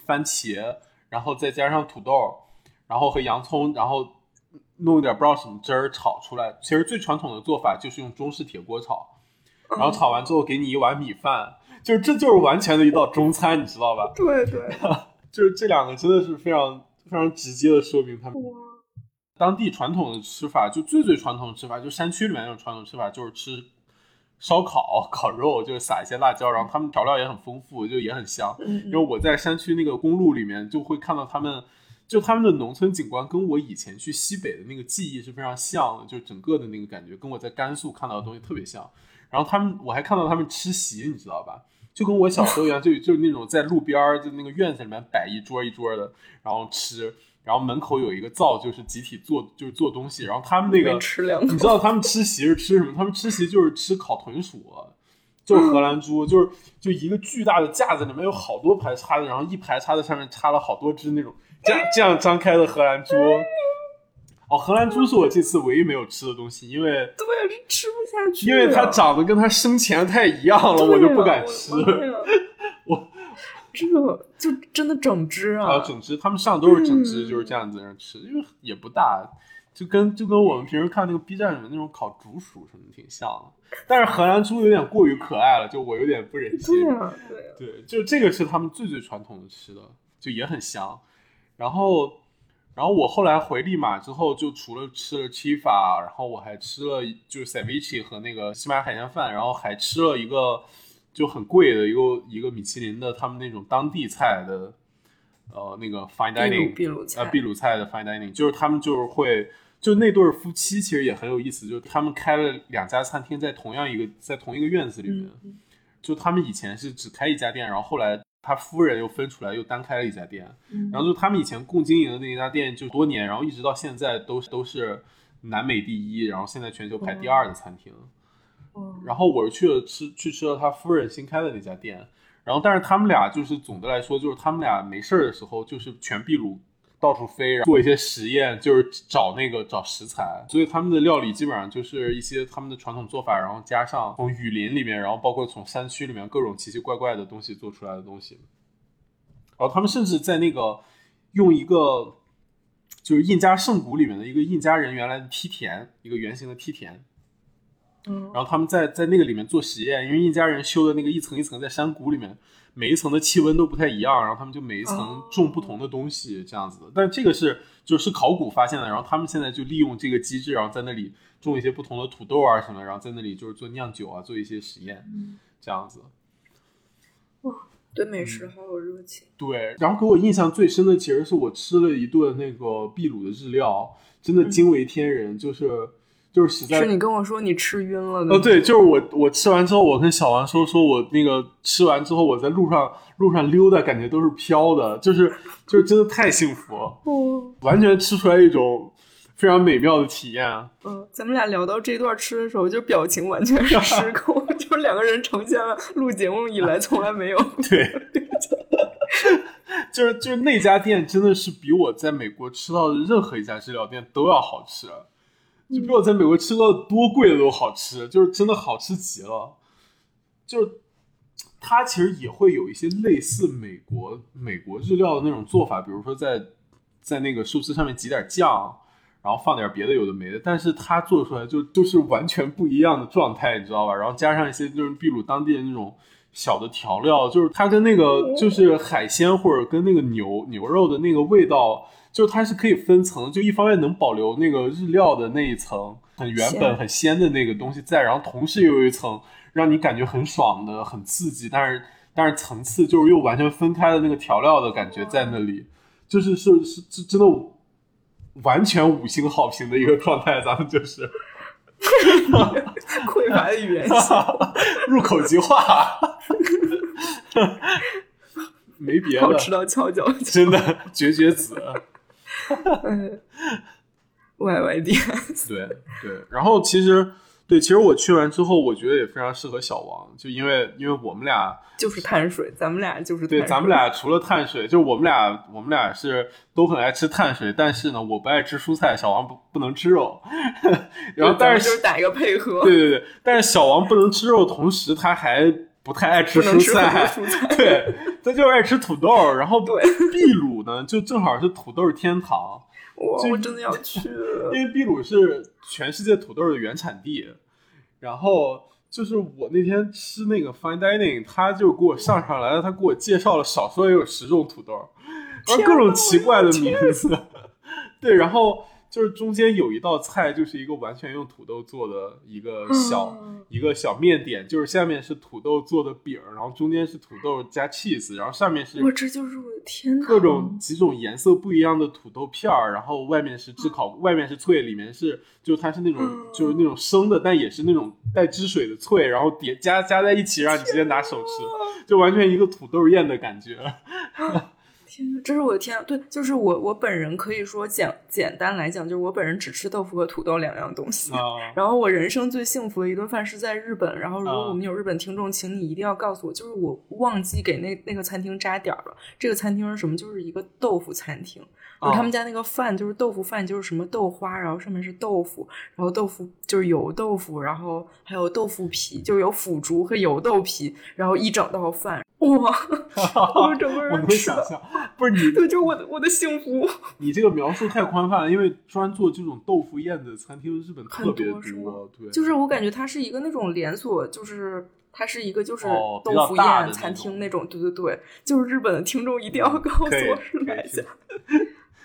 番茄，然后再加上土豆，然后和洋葱，然后弄一点不知道什么汁儿炒出来。其实最传统的做法就是用中式铁锅炒，然后炒完之后给你一碗米饭，就是这就是完全的一道中餐，你知道吧？对对，就是这两个真的是非常非常直接的说明他们。当地传统的吃法，就最最传统的吃法，就山区里面那种传统吃法，就是吃烧烤、烤肉，就是撒一些辣椒，然后他们调料也很丰富，就也很香。因为我在山区那个公路里面，就会看到他们，就他们的农村景观跟我以前去西北的那个记忆是非常像的，就整个的那个感觉跟我在甘肃看到的东西特别像。然后他们，我还看到他们吃席，你知道吧？就跟我小时候一样，就就是那种在路边儿，就那个院子里面摆一桌一桌的，然后吃。然后门口有一个灶，就是集体做，就是做东西。然后他们那个，你知道他们吃席是吃什么？他们吃席就是吃烤豚鼠，就是荷兰猪，就是就一个巨大的架子，里面有好多排叉子，然后一排叉子上面插了好多只那种这样这样张开的荷兰猪。哦，荷兰猪是我这次唯一没有吃的东西，因为对是吃不下去，因为它长得跟它生前太一样了，我就不敢吃。我。这个就真的整只啊！整只，他们上都是整只，就是这样子在那吃，因为也不大，就跟就跟我们平时看那个 B 站里面那种烤竹鼠什么挺像的。但是荷兰猪有点过于可爱了，就我有点不忍心。对啊，对，对，就这个是他们最最传统的吃的，就也很香。然后，然后我后来回利马之后，就除了吃了 chifa，然后我还吃了就是 ceviche 和那个西班牙海鲜饭，然后还吃了一个。就很贵的一个一个米其林的他们那种当地菜的，呃，那个 fine dining，秘鲁菜，呃，秘鲁菜的 fine dining，就是他们就是会，就那对夫妻其实也很有意思，就他们开了两家餐厅在同样一个在同一个院子里面，就他们以前是只开一家店，然后后来他夫人又分出来又单开了一家店，然后就他们以前共经营的那家店就多年，然后一直到现在都都是南美第一，然后现在全球排第二的餐厅。然后我是去了吃去吃了他夫人新开的那家店，然后但是他们俩就是总的来说就是他们俩没事儿的时候就是全秘鲁到处飞，然后做一些实验，就是找那个找食材，所以他们的料理基本上就是一些他们的传统做法，然后加上从雨林里面，然后包括从山区里面各种奇奇怪怪的东西做出来的东西，然后他们甚至在那个用一个就是印加圣谷里面的一个印加人原来的梯田，一个圆形的梯田。然后他们在在那个里面做实验，因为印加人修的那个一层一层在山谷里面，每一层的气温都不太一样，然后他们就每一层种不同的东西这样子的。但这个是就是考古发现的，然后他们现在就利用这个机制，然后在那里种一些不同的土豆啊什么，然后在那里就是做酿酒啊，做一些实验，这样子。哇，对美食好有热情。对，然后给我印象最深的其实是我吃了一顿那个秘鲁的日料，真的惊为天人，就是。就是实在，是你跟我说你吃晕了。哦，对，就是我，我吃完之后，我跟小王说，说我那个吃完之后，我在路上路上溜达，感觉都是飘的，就是就是真的太幸福了，完全吃出来一种非常美妙的体验。嗯，咱们俩聊到这段吃的时候，就表情完全是失控，就是两个人呈现了录节目以来从来没有。对，就是就是那家店真的是比我在美国吃到的任何一家日料店都要好吃。就比我在美国吃到多贵的都好吃，就是真的好吃极了。就是它其实也会有一些类似美国美国日料的那种做法，比如说在在那个寿司上面挤点酱，然后放点别的有的没的，但是它做出来就就是完全不一样的状态，你知道吧？然后加上一些就是秘鲁当地的那种小的调料，就是它跟那个就是海鲜或者跟那个牛牛肉的那个味道。就它是可以分层，就一方面能保留那个日料的那一层很原本很鲜的那个东西在，然后同时又有一层让你感觉很爽的、很刺激，但是但是层次就是又完全分开的那个调料的感觉在那里，就是是是是真的完全五星好评的一个状态，咱们就是 匮乏的语言 入口即化，没别的，好吃到翘脚，真的绝绝子。嗯，Y Y D，对对，然后其实对，其实我去完之后，我觉得也非常适合小王，就因为因为我们俩就是碳水，咱们俩就是对，咱们俩除了碳水，就是我们俩我们俩是都很爱吃碳水，但是呢，我不爱吃蔬菜，小王不不能吃肉，然后但是就是打一个配合，对对对，但是小王不能吃肉，同时他还不太爱吃蔬菜，对。他就是爱吃土豆，然后秘鲁呢，就正好是土豆天堂。我真的要去，因为秘鲁是全世界土豆的原产地。然后就是我那天吃那个 fine dining，他就给我上上来了，他给我介绍了少说也有十种土豆，然后各种奇怪的名字。对，然后。就是中间有一道菜，就是一个完全用土豆做的一个小一个小面点，就是下面是土豆做的饼，然后中间是土豆加 cheese，然后上面是我这就是我的天，各种几种颜色不一样的土豆片儿，然后外面是炙烤，外面是脆，里面是就它是那种就是那种生的，但也是那种带汁水的脆，然后叠加加在一起，让你直接拿手吃，就完全一个土豆宴的感觉。天，这是我的天！对，就是我，我本人可以说简简单来讲，就是我本人只吃豆腐和土豆两样东西。然后我人生最幸福的一顿饭是在日本。然后如果我们有日本听众，请你一定要告诉我，就是我忘记给那那个餐厅扎点了。这个餐厅是什么？就是一个豆腐餐厅。就他们家那个饭就是豆腐饭，就是什么豆花，然后上面是豆腐，然后豆腐就是油豆腐，然后还有豆腐皮，就有腐竹和油豆皮，然后一整道饭。哇！我整个人我能想象，不是你，对，就是我的我的幸福。你这个描述太宽泛了，因为专做这种豆腐宴的餐厅，日本特别多。对，就是我感觉它是一个那种连锁，就是它是一个就是豆腐宴餐厅那种。对对对，就是日本的听众一定要告诉我是哪家。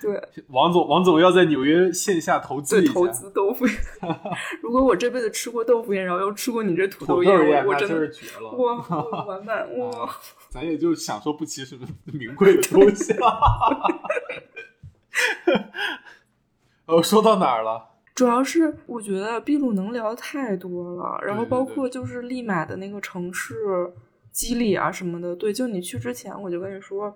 对，王总，王总要在纽约线下投资一下投资豆腐。如果我这辈子吃过豆腐宴，然后又吃过你这土豆宴，我真是绝了！哇，完蛋！哇，咱也就享受不起什么名贵的东西。呃，说到哪儿了？主要是我觉得秘鲁能聊太多了，然后包括就是利马的那个城市机理啊什么的。对，就你去之前，我就跟你说。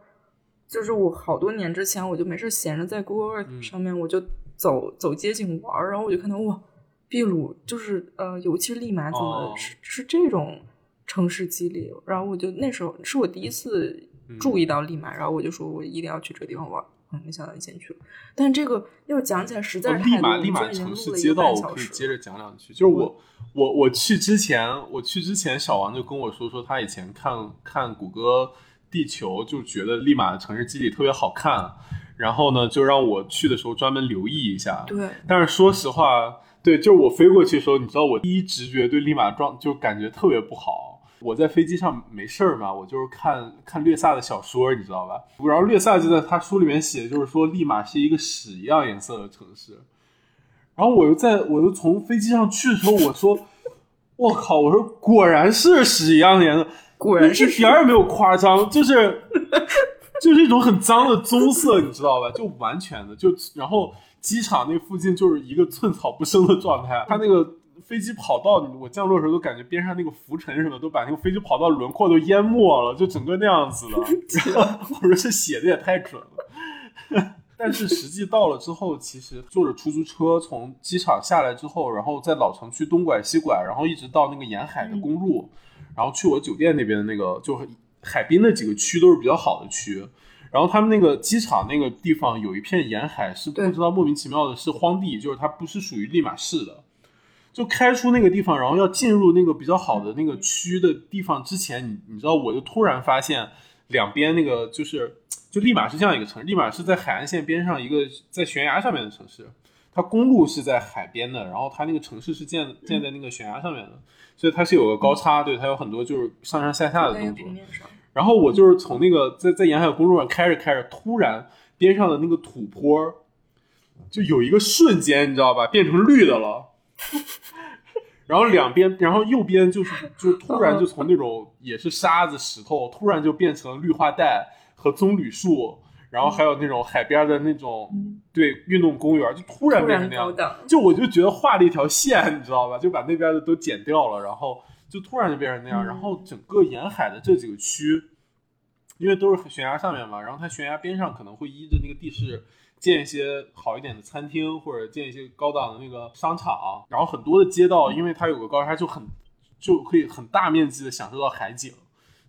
就是我好多年之前，我就没事闲着在 Google Earth 上面，我就走走街景玩然后我就看到哇，秘鲁就是呃，尤其是利马怎么是是这种城市机理，然后我就那时候是我第一次注意到利马，然后我就说我一定要去这个地方玩嗯，没想到你先去。了，但这个要讲起来实在是太多，利马城市街道我可以接着讲两句，就是我我我去之前，我去之前，小王就跟我说说他以前看看谷歌。地球就觉得利马的城市机理特别好看，然后呢，就让我去的时候专门留意一下。对，但是说实话，对，就是我飞过去的时候，你知道我第一直觉对利马状就感觉特别不好。我在飞机上没事儿嘛，我就是看看略萨的小说，你知道吧？然后略萨就在他书里面写，就是说利马是一个屎一样颜色的城市。然后我又在我又从飞机上去的时候，我说，我靠，我说果然是屎一样的颜色。果然是一点儿也没有夸张，就是就是一种很脏的棕色，你知道吧？就完全的就，然后机场那附近就是一个寸草不生的状态。它那个飞机跑道，我降落的时候都感觉边上那个浮尘什么都把那个飞机跑道轮廓都淹没了，就整个那样子的。我说这写的也太准了。但是实际到了之后，其实坐着出租车从机场下来之后，然后在老城区东拐西拐，然后一直到那个沿海的公路。然后去我酒店那边的那个，就海滨的几个区都是比较好的区。然后他们那个机场那个地方有一片沿海是不知道莫名其妙的是荒地，就是它不是属于利马市的。就开出那个地方，然后要进入那个比较好的那个区的地方之前，你你知道，我就突然发现两边那个就是就利马是这样一个城市，利马是在海岸线边上一个在悬崖上面的城市，它公路是在海边的，然后它那个城市是建建在那个悬崖上面的，所以它是有个高差，对，它有很多就是上上下下的动作。然后我就是从那个在在沿海公路上开着开着，突然边上的那个土坡就有一个瞬间，你知道吧，变成绿的了。然后两边，然后右边就是就突然就从那种也是沙子石头，突然就变成绿化带和棕榈树，然后还有那种海边的那种对运动公园，就突然变成那样。就我就觉得画了一条线，你知道吧？就把那边的都剪掉了，然后就突然就变成那样。然后整个沿海的这几个区，因为都是悬崖上面嘛，然后它悬崖边上可能会依着那个地势。建一些好一点的餐厅，或者建一些高档的那个商场，然后很多的街道，因为它有个高差，就很就可以很大面积的享受到海景。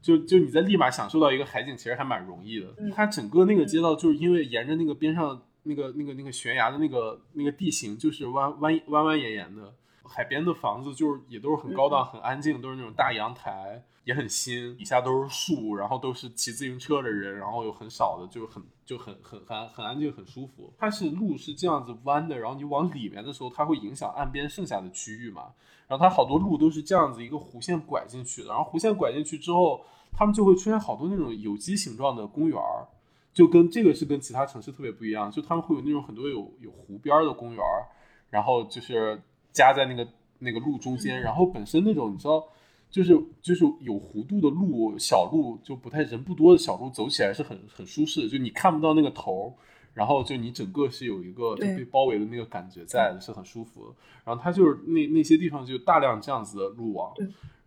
就就你在立马享受到一个海景，其实还蛮容易的。它整个那个街道就是因为沿着那个边上那个那个那个悬崖的那个那个地形，就是弯弯弯弯延延的。海边的房子就是也都是很高档、很安静，都是那种大阳台，也很新，底下都是树，然后都是骑自行车的人，然后有很少的，就是很就很很很很安静、很舒服。它是路是这样子弯的，然后你往里面的时候，它会影响岸边剩下的区域嘛。然后它好多路都是这样子一个弧线拐进去的，然后弧线拐进去之后，他们就会出现好多那种有机形状的公园儿，就跟这个是跟其他城市特别不一样，就他们会有那种很多有有湖边的公园儿，然后就是。夹在那个那个路中间，然后本身那种你知道，就是就是有弧度的路，小路就不太人不多的小路，走起来是很很舒适的，就你看不到那个头，然后就你整个是有一个被包围的那个感觉在，是很舒服的。然后它就是那那些地方就大量这样子的路网，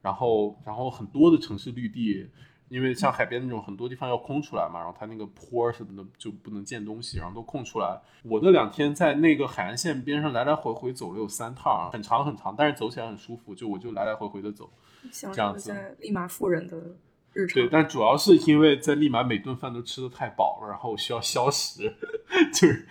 然后然后很多的城市绿地。因为像海边那种很多地方要空出来嘛，然后它那个坡什么的就不能建东西，然后都空出来。我那两天在那个海岸线边上来来回回走了有三趟，很长很长，但是走起来很舒服，就我就来来回回的走，这样子。在利马富人的日常。对，但主要是因为在利马每顿饭都吃的太饱了，然后需要消食，就是，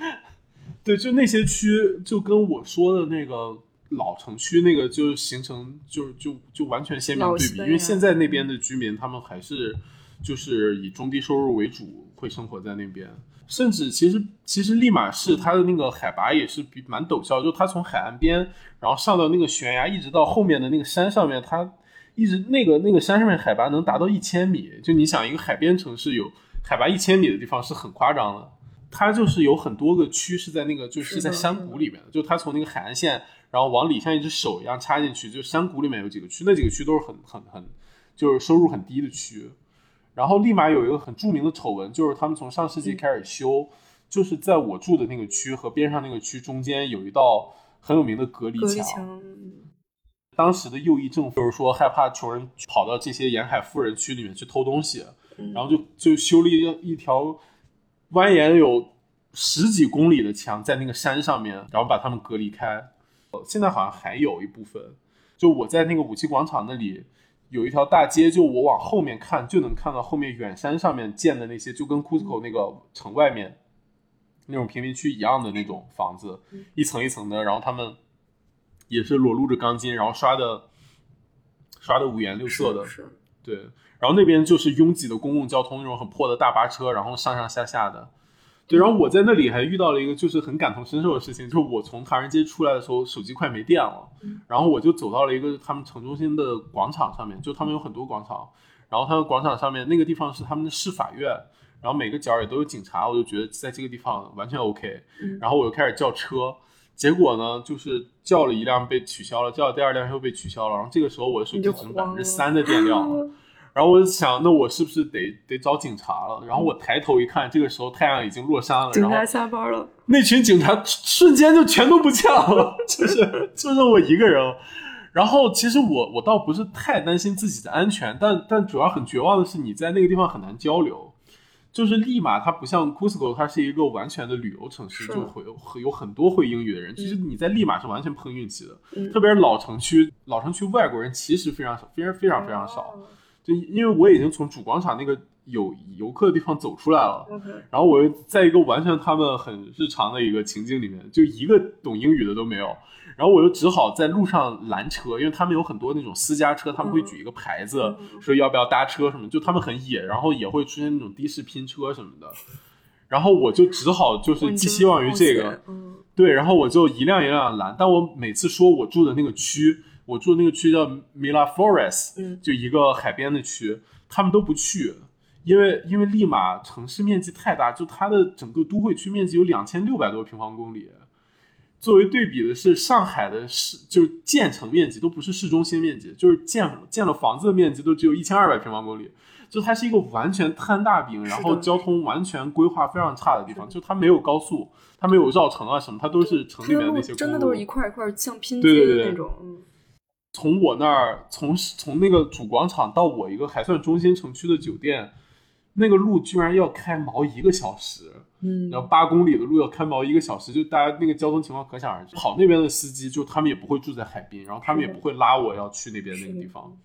对，就那些区就跟我说的那个。老城区那个就形成就就就完全鲜明对比，因为现在那边的居民他们还是就是以中低收入为主，会生活在那边。甚至其实其实利马市它的那个海拔也是比蛮陡峭，就它从海岸边然后上到那个悬崖，一直到后面的那个山上面，它一直那个那个山上面海拔能达到一千米。就你想一个海边城市有海拔一千米的地方是很夸张的。它就是有很多个区是在那个就是在山谷里面的，就它从那个海岸线。然后往里像一只手一样插进去，就山谷里面有几个区，那几个区都是很很很，就是收入很低的区。然后立马有一个很著名的丑闻，就是他们从上世纪开始修，就是在我住的那个区和边上那个区中间有一道很有名的隔离墙。当时的右翼政府就是说害怕穷人跑到这些沿海富人区里面去偷东西，然后就就修了一一条蜿蜒有十几公里的墙在那个山上面，然后把他们隔离开。现在好像还有一部分，就我在那个五七广场那里有一条大街，就我往后面看就能看到后面远山上面建的那些，就跟 Cusco 那个城外面那种贫民区一样的那种房子，一层一层的，然后他们也是裸露着钢筋，然后刷的刷的五颜六色的，对，然后那边就是拥挤的公共交通，那种很破的大巴车，然后上上下下的。对，然后我在那里还遇到了一个就是很感同身受的事情，就是我从唐人街出来的时候，手机快没电了，然后我就走到了一个他们城中心的广场上面，就他们有很多广场，然后他们广场上面那个地方是他们的市法院，然后每个角也都有警察，我就觉得在这个地方完全 OK，然后我就开始叫车，结果呢就是叫了一辆被取消了，叫了第二辆又被取消了，然后这个时候我的手机只剩百分之三的电量了。然后我就想，那我是不是得得找警察了？然后我抬头一看，这个时候太阳已经落山了。警察下班了，那群警察瞬间就全都不见了，就是就剩我一个人。然后其实我我倒不是太担心自己的安全，但但主要很绝望的是，你在那个地方很难交流。就是利马它不像 Cusco，它是一个完全的旅游城市，就会有有很多会英语的人。其实你在利马是完全碰运气的，特别是老城区，老城区外国人其实非常少，非常非常非常少。就因为我已经从主广场那个有游客的地方走出来了，然后我又在一个完全他们很日常的一个情境里面，就一个懂英语的都没有，然后我又只好在路上拦车，因为他们有很多那种私家车，他们会举一个牌子说要不要搭车什么，就他们很野，然后也会出现那种的士拼车什么的，然后我就只好就是寄希望于这个，对，然后我就一辆一辆拦，但我每次说我住的那个区，我住的那个区叫 Mila Forest，就一个海边的区，他们都不去。因为因为利马城市面积太大，就它的整个都会区面积有两千六百多平方公里。作为对比的是，上海的市就是建成面积都不是市中心面积，就是建建了房子的面积都只有一千二百平方公里。就它是一个完全摊大饼，然后交通完全规划非常差的地方。就它没有高速，它没有绕城啊什么，它都是城里面那些真的都是一块一块像拼接的那种。从我那儿，从从那个主广场到我一个还算中心城区的酒店。那个路居然要开毛一个小时，嗯，然后八公里的路要开毛一个小时，就大家那个交通情况可想而知。跑那边的司机就他们也不会住在海滨，然后他们也不会拉我要去那边那个地方。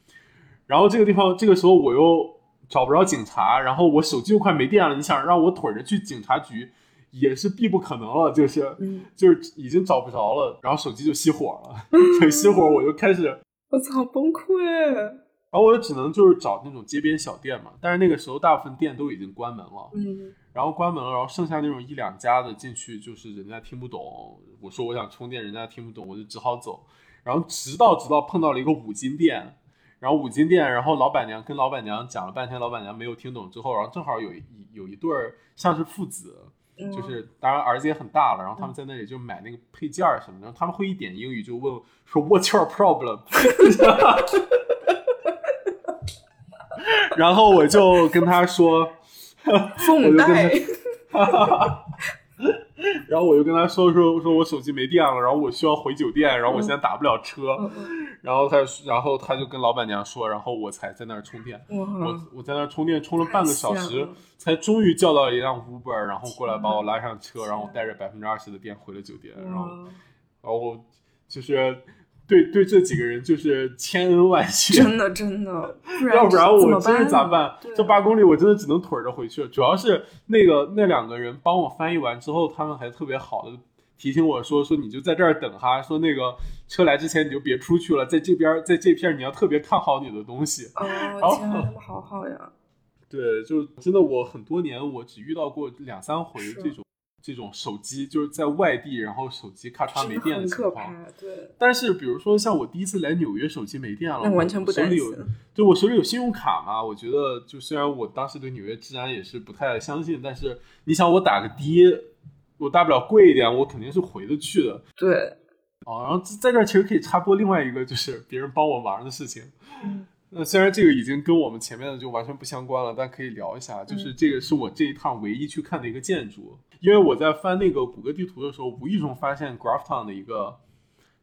然后这个地方这个时候我又找不着警察，然后我手机又快没电了，你想让我腿着去警察局也是必不可能了，就是就是已经找不着了，然后手机就熄火了，熄火我就开始，我操，崩溃。然后我也只能就是找那种街边小店嘛，但是那个时候大部分店都已经关门了，嗯，然后关门了，然后剩下那种一两家的进去，就是人家听不懂，我说我想充电，人家听不懂，我就只好走。然后直到直到碰到了一个五金店，然后五金店，然后老板娘跟老板娘讲了半天，老板娘没有听懂之后，然后正好有一有一对儿像是父子，就是当然儿子也很大了，然后他们在那里就买那个配件儿什么的，他们会一点英语就问说 What's your problem？然后我就跟他说，父母带，然后我就跟他说说说我手机没电了，然后我需要回酒店，然后我现在打不了车，然后他然后他就跟老板娘说，然后我才在那儿充电，我我在那儿充电充了半个小时，才终于叫到一辆 Uber，然后过来把我拉上车，然后我带着百分之二十的电回了酒店，然后然后就是。对对，这几个人就是千恩万谢，真的真 的，要不然我真是咋办？这八公里我真的只能腿着回去。主要是那个那两个人帮我翻译完之后，他们还特别好的提醒我说说你就在这儿等哈，说那个车来之前你就别出去了，在这边在这片你要特别看好你的东西。哦，天，他们好好呀。对，就真的我很多年我只遇到过两三回这种。这种手机就是在外地，然后手机咔嚓没电的情况。对。但是比如说像我第一次来纽约，手机没电了，那完全不担心。就我手里有信用卡嘛，我觉得就虽然我当时对纽约治安也是不太相信，但是你想我打个的，我大不了贵一点，我肯定是回得去的。对。哦，然后在这儿其实可以插播另外一个，就是 别人帮我忙的事情。那虽然这个已经跟我们前面的就完全不相关了，但可以聊一下。就是这个是我这一趟唯一去看的一个建筑，因为我在翻那个谷歌地图的时候，无意中发现 Grafton 的一个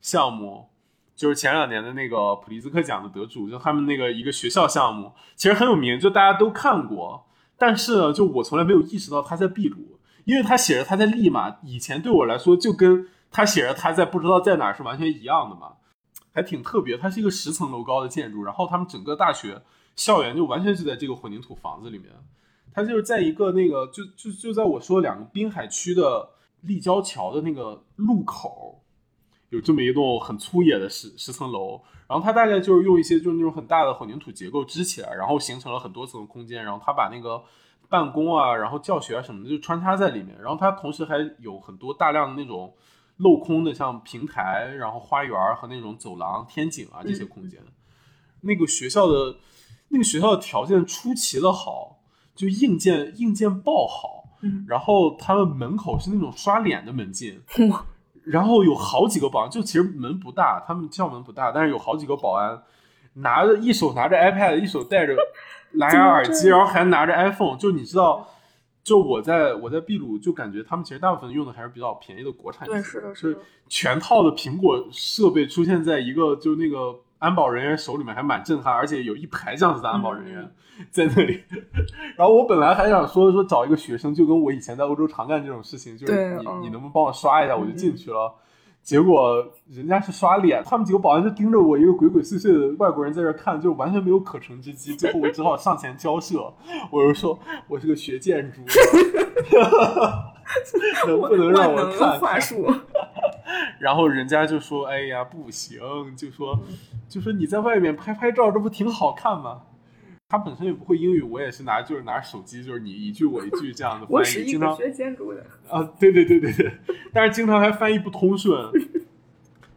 项目，就是前两年的那个普利兹克奖的得主，就他们那个一个学校项目，其实很有名，就大家都看过。但是呢，就我从来没有意识到他在秘鲁，因为他写着他在利马，以前对我来说就跟他写着他在不知道在哪是完全一样的嘛。还挺特别，它是一个十层楼高的建筑，然后他们整个大学校园就完全就在这个混凝土房子里面。它就是在一个那个就就就在我说两个滨海区的立交桥的那个路口，有这么一栋很粗野的十十层楼。然后它大概就是用一些就是那种很大的混凝土结构支起来，然后形成了很多层空间。然后它把那个办公啊，然后教学啊什么的就穿插在里面。然后它同时还有很多大量的那种。镂空的像平台，然后花园和那种走廊、天井啊这些空间，那个学校的那个学校的条件出奇的好，就硬件硬件爆好，然后他们门口是那种刷脸的门禁，然后有好几个保安，就其实门不大，他们校门不大，但是有好几个保安拿着一手拿着 iPad，一手戴着 蓝牙耳机，然后还拿着 iPhone，就你知道。就我在我在秘鲁，就感觉他们其实大部分用的还是比较便宜的国产对，是的，是全套的苹果设备出现在一个就那个安保人员手里面，还蛮震撼，而且有一排这样子的安保人员 在那里。然后我本来还想说说找一个学生，就跟我以前在欧洲常干这种事情，就是你你能不能帮我刷一下，我就进去了。结果人家是刷脸，他们几个保安就盯着我一个鬼鬼祟祟的外国人在这看，就完全没有可乘之机。最后我只好上前交涉，我就说我是个学建筑，能不能让我看？话术。然后人家就说：“哎呀，不行，就说就说你在外面拍拍照，这不挺好看吗？”他本身也不会英语，我也是拿就是拿手机，就是你一句我一句这样的翻译，经常学建筑的啊，对对对对对，但是经常还翻译不通顺。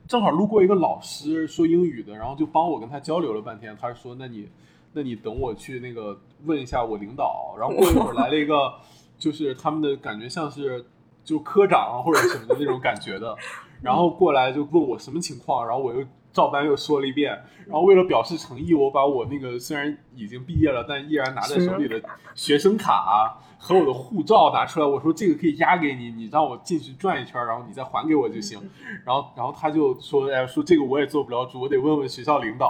正好路过一个老师说英语的，然后就帮我跟他交流了半天。他说：“那你那你等我去那个问一下我领导。”然后过一会儿来了一个，就是他们的感觉像是就科长或者什么的那种感觉的，然后过来就问我什么情况，然后我又。照搬又说了一遍，然后为了表示诚意，我把我那个虽然已经毕业了，但依然拿在手里的学生卡和我的护照拿出来，我说这个可以押给你，你让我进去转一圈，然后你再还给我就行。然后，然后他就说，哎，说这个我也做不了主，我得问问学校领导。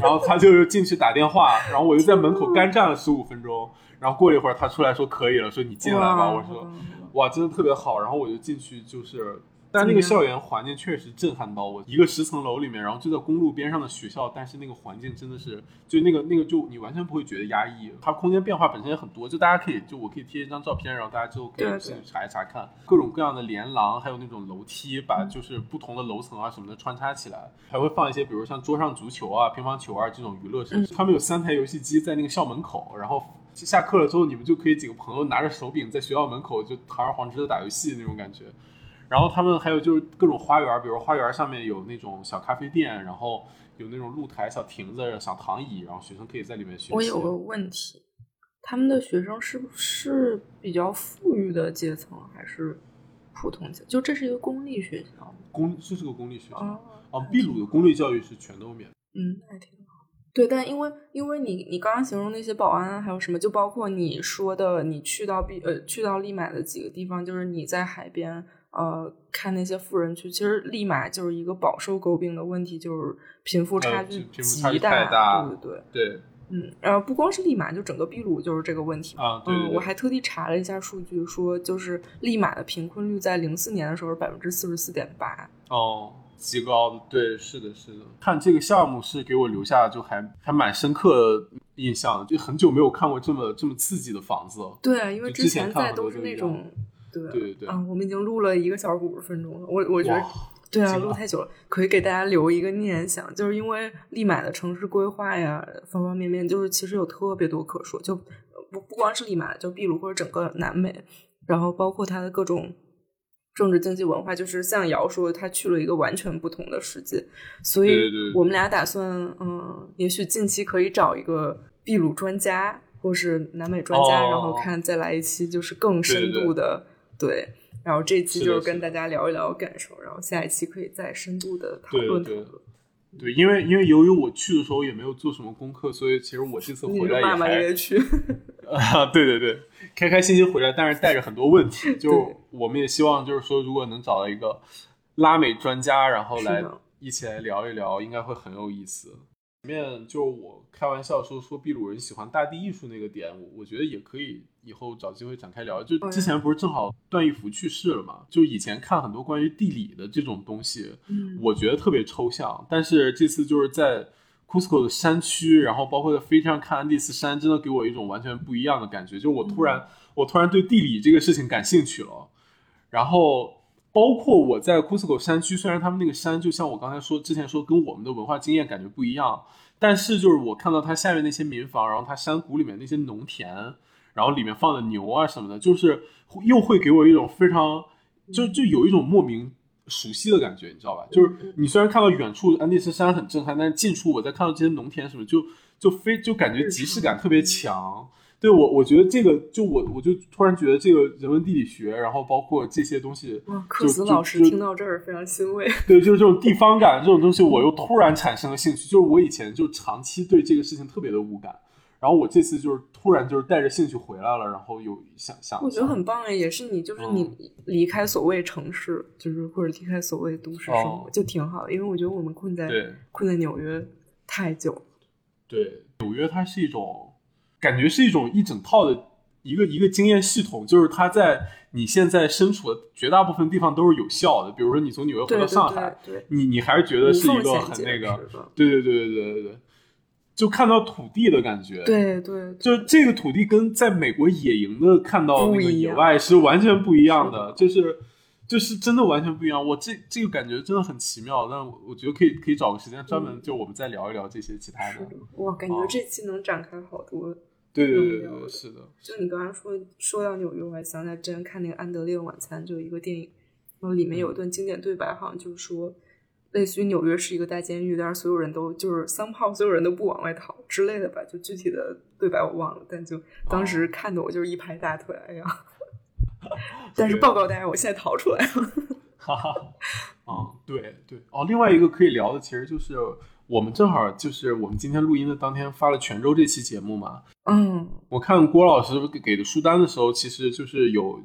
然后他就进去打电话，然后我就在门口干站了十五分钟。然后过了一会儿，他出来说可以了，说你进来吧。我说，哇，真的特别好。然后我就进去，就是。但那个校园环境确实震撼到我，一个十层楼里面，然后就在公路边上的学校，但是那个环境真的是，就那个那个就你完全不会觉得压抑，它空间变化本身也很多，就大家可以就我可以贴一张照片，然后大家之后可以去查一查看，各种各样的连廊，还有那种楼梯，把就是不同的楼层啊什么的穿插起来，还会放一些比如像桌上足球啊、乒乓球啊这种娱乐设施。他们有三台游戏机在那个校门口，然后下课了之后，你们就可以几个朋友拿着手柄在学校门口就堂而皇之的打游戏那种感觉。然后他们还有就是各种花园，比如花园上面有那种小咖啡店，然后有那种露台、小亭子、小躺椅，然后学生可以在里面学习。我有个问题，他们的学生是不是比较富裕的阶层，还是普通阶？就这是一个公立学校，公这是个公立学校哦，秘鲁的公立教育是全都免。嗯，那还挺好。对，但因为因为你你刚刚形容那些保安还有什么，就包括你说的你去到必呃去到利买的几个地方，就是你在海边。呃，看那些富人区，其实立马就是一个饱受诟病的问题，就是贫富差距极大，对对对，嗯，然后不光是立马，就整个秘鲁就是这个问题啊。嗯，我还特地查了一下数据，说就是立马的贫困率在零四年的时候是百分之四十四点八，哦，极高的，对，是的，是的。看这个项目是给我留下就还还蛮深刻的印象的，就很久没有看过这么这么刺激的房子。对，因为之前在都是那种。对对对啊！我们已经录了一个小时五十分钟了，我我觉得对啊，录太久了，可以给大家留一个念想，就是因为利马的城市规划呀，方方面面，就是其实有特别多可说，就不不光是利马，就秘鲁或者整个南美，然后包括它的各种政治、经济、文化，就是像瑶说，他去了一个完全不同的世界，所以我们俩打算，嗯，也许近期可以找一个秘鲁专家或是南美专家，然后看再来一期，就是更深度的。对，然后这期就是跟大家聊一聊感受，然后下一期可以再深度的讨论讨论。对，因为因为由于我去的时候也没有做什么功课，所以其实我这次回来也还去 啊，对对对，开开心心回来，但是带着很多问题。就我们也希望就是说，如果能找到一个拉美专家，然后来一起来聊一聊，应该会很有意思。前面就我开玩笑说说秘鲁人喜欢大地艺术那个点，我我觉得也可以以后找机会展开聊。就之前不是正好段义福去世了嘛？就以前看很多关于地理的这种东西，我觉得特别抽象。但是这次就是在 Cusco 的山区，然后包括在飞机上看安第斯山，真的给我一种完全不一样的感觉。就我突然我突然对地理这个事情感兴趣了，然后。包括我在库斯科山区，虽然他们那个山就像我刚才说之前说跟我们的文化经验感觉不一样，但是就是我看到它下面那些民房，然后它山谷里面那些农田，然后里面放的牛啊什么的，就是又会给我一种非常就就有一种莫名熟悉的感觉，你知道吧？就是你虽然看到远处安第斯山很震撼，但是近处我在看到这些农田什么，就就非就感觉即视感特别强。对我，我觉得这个就我，我就突然觉得这个人文地理学，然后包括这些东西，克斯老师听到这儿非常欣慰。对，就是这种地方感这种东西，我又突然产生了兴趣。就是我以前就长期对这个事情特别的无感，然后我这次就是突然就是带着兴趣回来了，然后有想想。我觉得很棒哎，也是你就是你离开所谓城市，就是或者离开所谓都市生活，就挺好的。因为我觉得我们困在困在纽约太久了。对，纽约它是一种。感觉是一种一整套的一个一个经验系统，就是它在你现在身处的绝大部分地方都是有效的。比如说你从纽约回到上海，你你还是觉得是一个很那个，对对对对对对对，就看到土地的感觉，对对，就这个土地跟在美国野营的看到那个野外是完全不一样的，就是就是真的完全不一样。我这这个感觉真的很奇妙，但我觉得可以可以找个时间专门就我们再聊一聊这些其他的。哇，感觉这期能展开好多。对对对对，是的。就你刚刚说说到纽约，我还想起来之前看那个《安德烈晚餐》，就一个电影，然后里面有一段经典对白，好像就是说，类似于纽约是一个大监狱，但是所有人都就是三炮，所有人都不往外逃之类的吧。就具体的对白我忘了，但就当时看的我就是一拍大腿，哎呀！但是报告大家，我现在逃出来了。哈哈，啊，对对哦，另外一个可以聊的其实就是。我们正好就是我们今天录音的当天发了泉州这期节目嘛。嗯，我看郭老师给的书单的时候，其实就是有，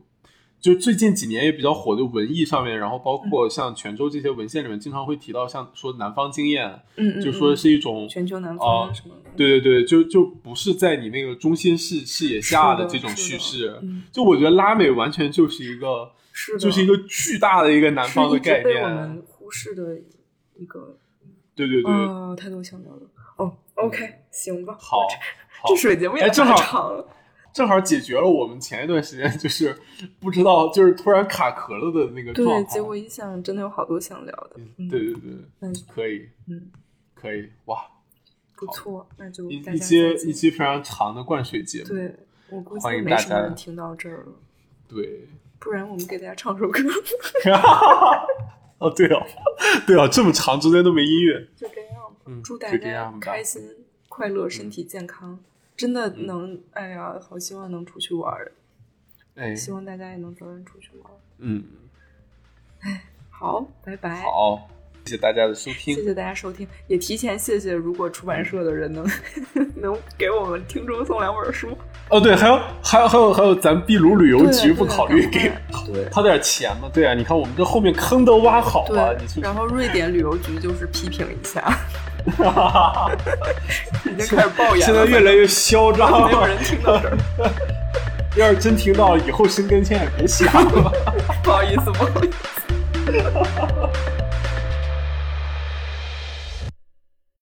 就最近几年也比较火的文艺上面，然后包括像泉州这些文献里面，经常会提到像说南方经验，嗯就说是一种全球南方什么的。对对对，就就不是在你那个中心视视野下的这种叙事。就我觉得拉美完全就是一个，就是一个巨大的一个南方的概念，被我们忽视的一个。对对对，哦，太多想聊了。哦，OK，行吧。好，这水节目也正好正好解决了我们前一段时间就是不知道，就是突然卡壳了的那个状态。对，结果一想，真的有好多想聊的。对对对，嗯，可以，嗯，可以，哇，不错，那就一一期一期非常长的灌水节目。对，我估计没什么人听到这儿了。对，不然我们给大家唱首歌。哦，对哦，对哦，这么长，中间都没音乐，就这样吧。祝大家开心、快乐、身体健康，真的能，哎呀，好希望能出去玩儿，哎，希望大家也能早点出去玩儿。嗯，哎，好，拜拜。好。谢谢大家的收听，谢谢大家收听，也提前谢谢，如果出版社的人能 能给我们听众送两本书。哦，对，还有还有还有还有，咱秘鲁旅游局不考虑给掏点钱吗？对啊，你看我们这后面坑都挖好了，然后瑞典旅游局就是批评一下，已经开始抱怨，现在越来越嚣张，没有人听到这儿。要是真听到，以后申根签也别想了。不好意思，不好意思。